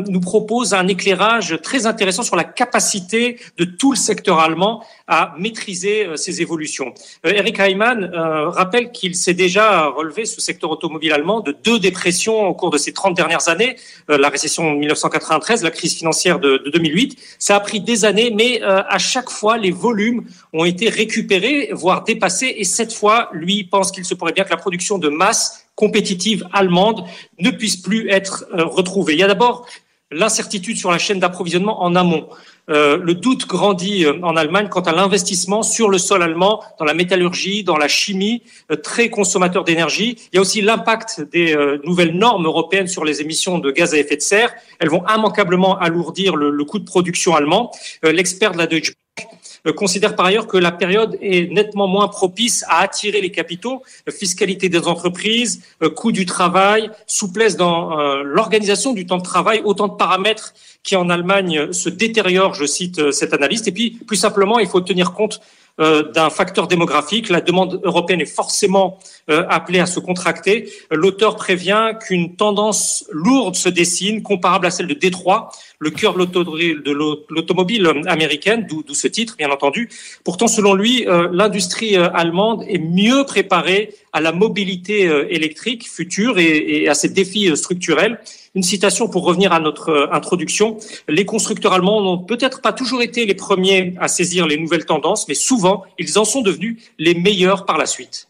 nous propose un éclairage très intéressant sur la capacité de tout le secteur allemand à maîtriser euh, ces évolutions. Euh, Eric Heimann rappelle qu'il s'est déjà relevé ce secteur automobile allemand de deux dépressions au cours de ces 30 dernières années, la récession de 1993, la crise financière de, de 2008. Ça a pris des années, mais à chaque fois, les volumes ont été récupérés, voire dépassés, et cette fois, lui pense qu'il se pourrait bien que la production de masse compétitive allemande ne puisse plus être euh, retrouvée. Il y a d'abord l'incertitude sur la chaîne d'approvisionnement en amont. Euh, le doute grandit euh, en Allemagne quant à l'investissement sur le sol allemand, dans la métallurgie, dans la chimie, très consommateur d'énergie. Il y a aussi l'impact des nouvelles normes européennes sur les émissions de gaz à effet de serre. Elles vont immanquablement alourdir le, le coût de production allemand. L'expert de la Deutsche Bank euh, considère par ailleurs que la période est nettement moins propice à attirer les capitaux, fiscalité des entreprises, euh, coût du travail, souplesse dans euh, l'organisation du temps de travail, autant de paramètres qui en Allemagne se détériorent, je cite cette analyste. Et puis, plus simplement, il faut tenir compte euh, d'un facteur démographique. La demande européenne est forcément euh, appelée à se contracter. L'auteur prévient qu'une tendance lourde se dessine, comparable à celle de Détroit, le cœur de l'automobile américaine, d'où ce titre, bien entendu. Pourtant, selon lui, euh, l'industrie allemande est mieux préparée à la mobilité électrique future et, à ces défis structurels. Une citation pour revenir à notre introduction. Les constructeurs allemands n'ont peut-être pas toujours été les premiers à saisir les nouvelles tendances, mais souvent, ils en sont devenus les meilleurs par la suite.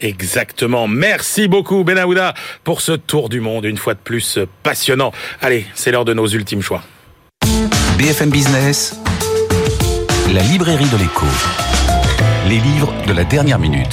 Exactement. Merci beaucoup, Benahouda, pour ce tour du monde, une fois de plus passionnant. Allez, c'est l'heure de nos ultimes choix. BFM Business, la librairie de l'écho. Les livres de la dernière minute.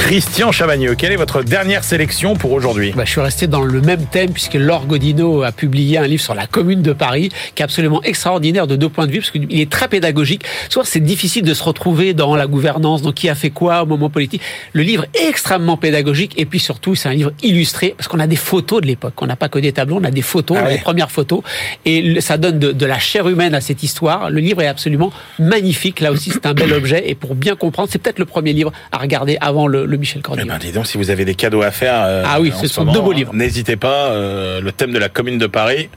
Christian Chavagneux, quelle est votre dernière sélection pour aujourd'hui? Bah, Je suis resté dans le même thème puisque Laure Godino a publié un livre sur la commune de Paris qui est absolument extraordinaire de deux points de vue parce qu'il est très pédagogique. Soit c'est difficile de se retrouver dans la gouvernance, dans qui a fait quoi au moment politique. Le livre est extrêmement pédagogique et puis surtout c'est un livre illustré parce qu'on a des photos de l'époque. On n'a pas que des tableaux, on a des photos, ah les premières photos et ça donne de, de la chair humaine à cette histoire. Le livre est absolument magnifique. Là aussi c'est un bel objet et pour bien comprendre, c'est peut-être le premier livre à regarder avant le, le Michel Cordier. Eh ben, dis donc, si vous avez des cadeaux à faire. Euh, ah oui, ce sont deux beaux livres. N'hésitez pas. Euh, le thème de la commune de Paris,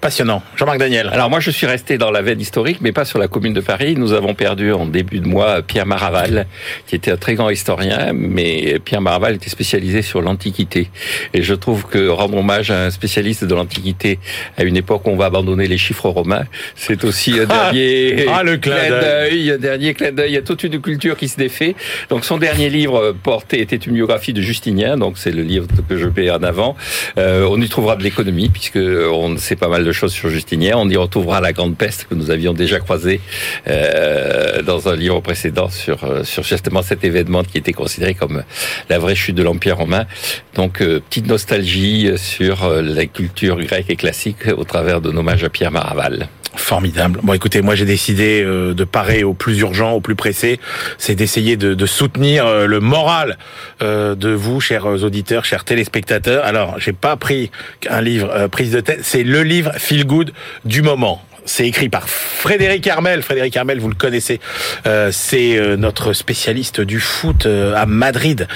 passionnant. Jean-Marc Daniel. Alors moi, je suis resté dans la veine historique, mais pas sur la commune de Paris. Nous avons perdu en début de mois Pierre Maraval, qui était un très grand historien, mais Pierre Maraval était spécialisé sur l'Antiquité. Et je trouve que rendre hommage à un spécialiste de l'Antiquité à une époque où on va abandonner les chiffres romains, c'est aussi un Ah, dernier ah, le clin d'œil, un dernier clin d'œil. Il y a toute une culture qui se défait. Donc son dernier livre porté était une biographie de Justinien, donc c'est le livre que je mets en avant. Euh, on y trouvera de l'économie puisque on sait pas mal de choses sur Justinien. On y retrouvera la grande peste que nous avions déjà croisée euh, dans un livre précédent sur euh, justement cet événement qui était considéré comme la vraie chute de l'Empire romain. Donc euh, petite nostalgie sur euh, la culture grecque et classique au travers d'un hommage à Pierre Maraval. Formidable. Bon, écoutez, moi j'ai décidé euh, de parer au plus urgent, au plus pressé, c'est d'essayer de, soutenir euh, le moral euh, de vous, chers auditeurs, chers téléspectateurs. Alors, j'ai pas pris un livre prise de tête, c'est le livre Feel Good du moment. C'est écrit par Frédéric Armel. Frédéric Armel, vous le connaissez, euh, c'est euh, notre spécialiste du foot euh, à Madrid.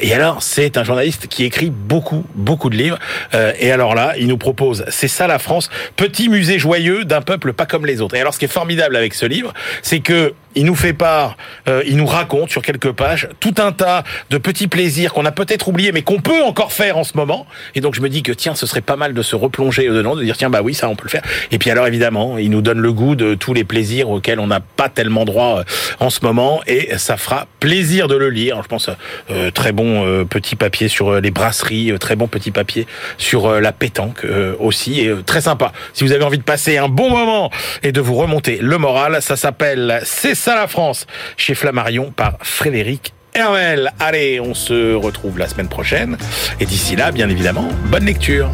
et alors, c'est un journaliste qui écrit beaucoup, beaucoup de livres. et alors là, il nous propose, c'est ça la France, petit musée joyeux d'un peuple pas comme les autres. Et alors, ce qui est formidable avec ce livre, c'est que il nous fait part, euh, il nous raconte sur quelques pages tout un tas de petits plaisirs qu'on a peut-être oubliés, mais qu'on peut encore faire en ce moment. Et donc je me dis que tiens, ce serait pas mal de se replonger dedans, de dire tiens bah oui ça on peut le faire. Et puis alors évidemment, il nous donne le goût de tous les plaisirs auxquels on n'a pas tellement droit euh, en ce moment, et ça fera plaisir de le lire. Je pense euh, très bon euh, petit papier sur euh, les brasseries, euh, très bon petit papier sur euh, la pétanque aussi, et très sympa. Si vous avez envie de passer un bon moment et de vous remonter le moral, ça s'appelle C'est ça la France chez Flammarion par Frédéric Hermel. Allez, on se retrouve la semaine prochaine. Et d'ici là, bien évidemment, bonne lecture.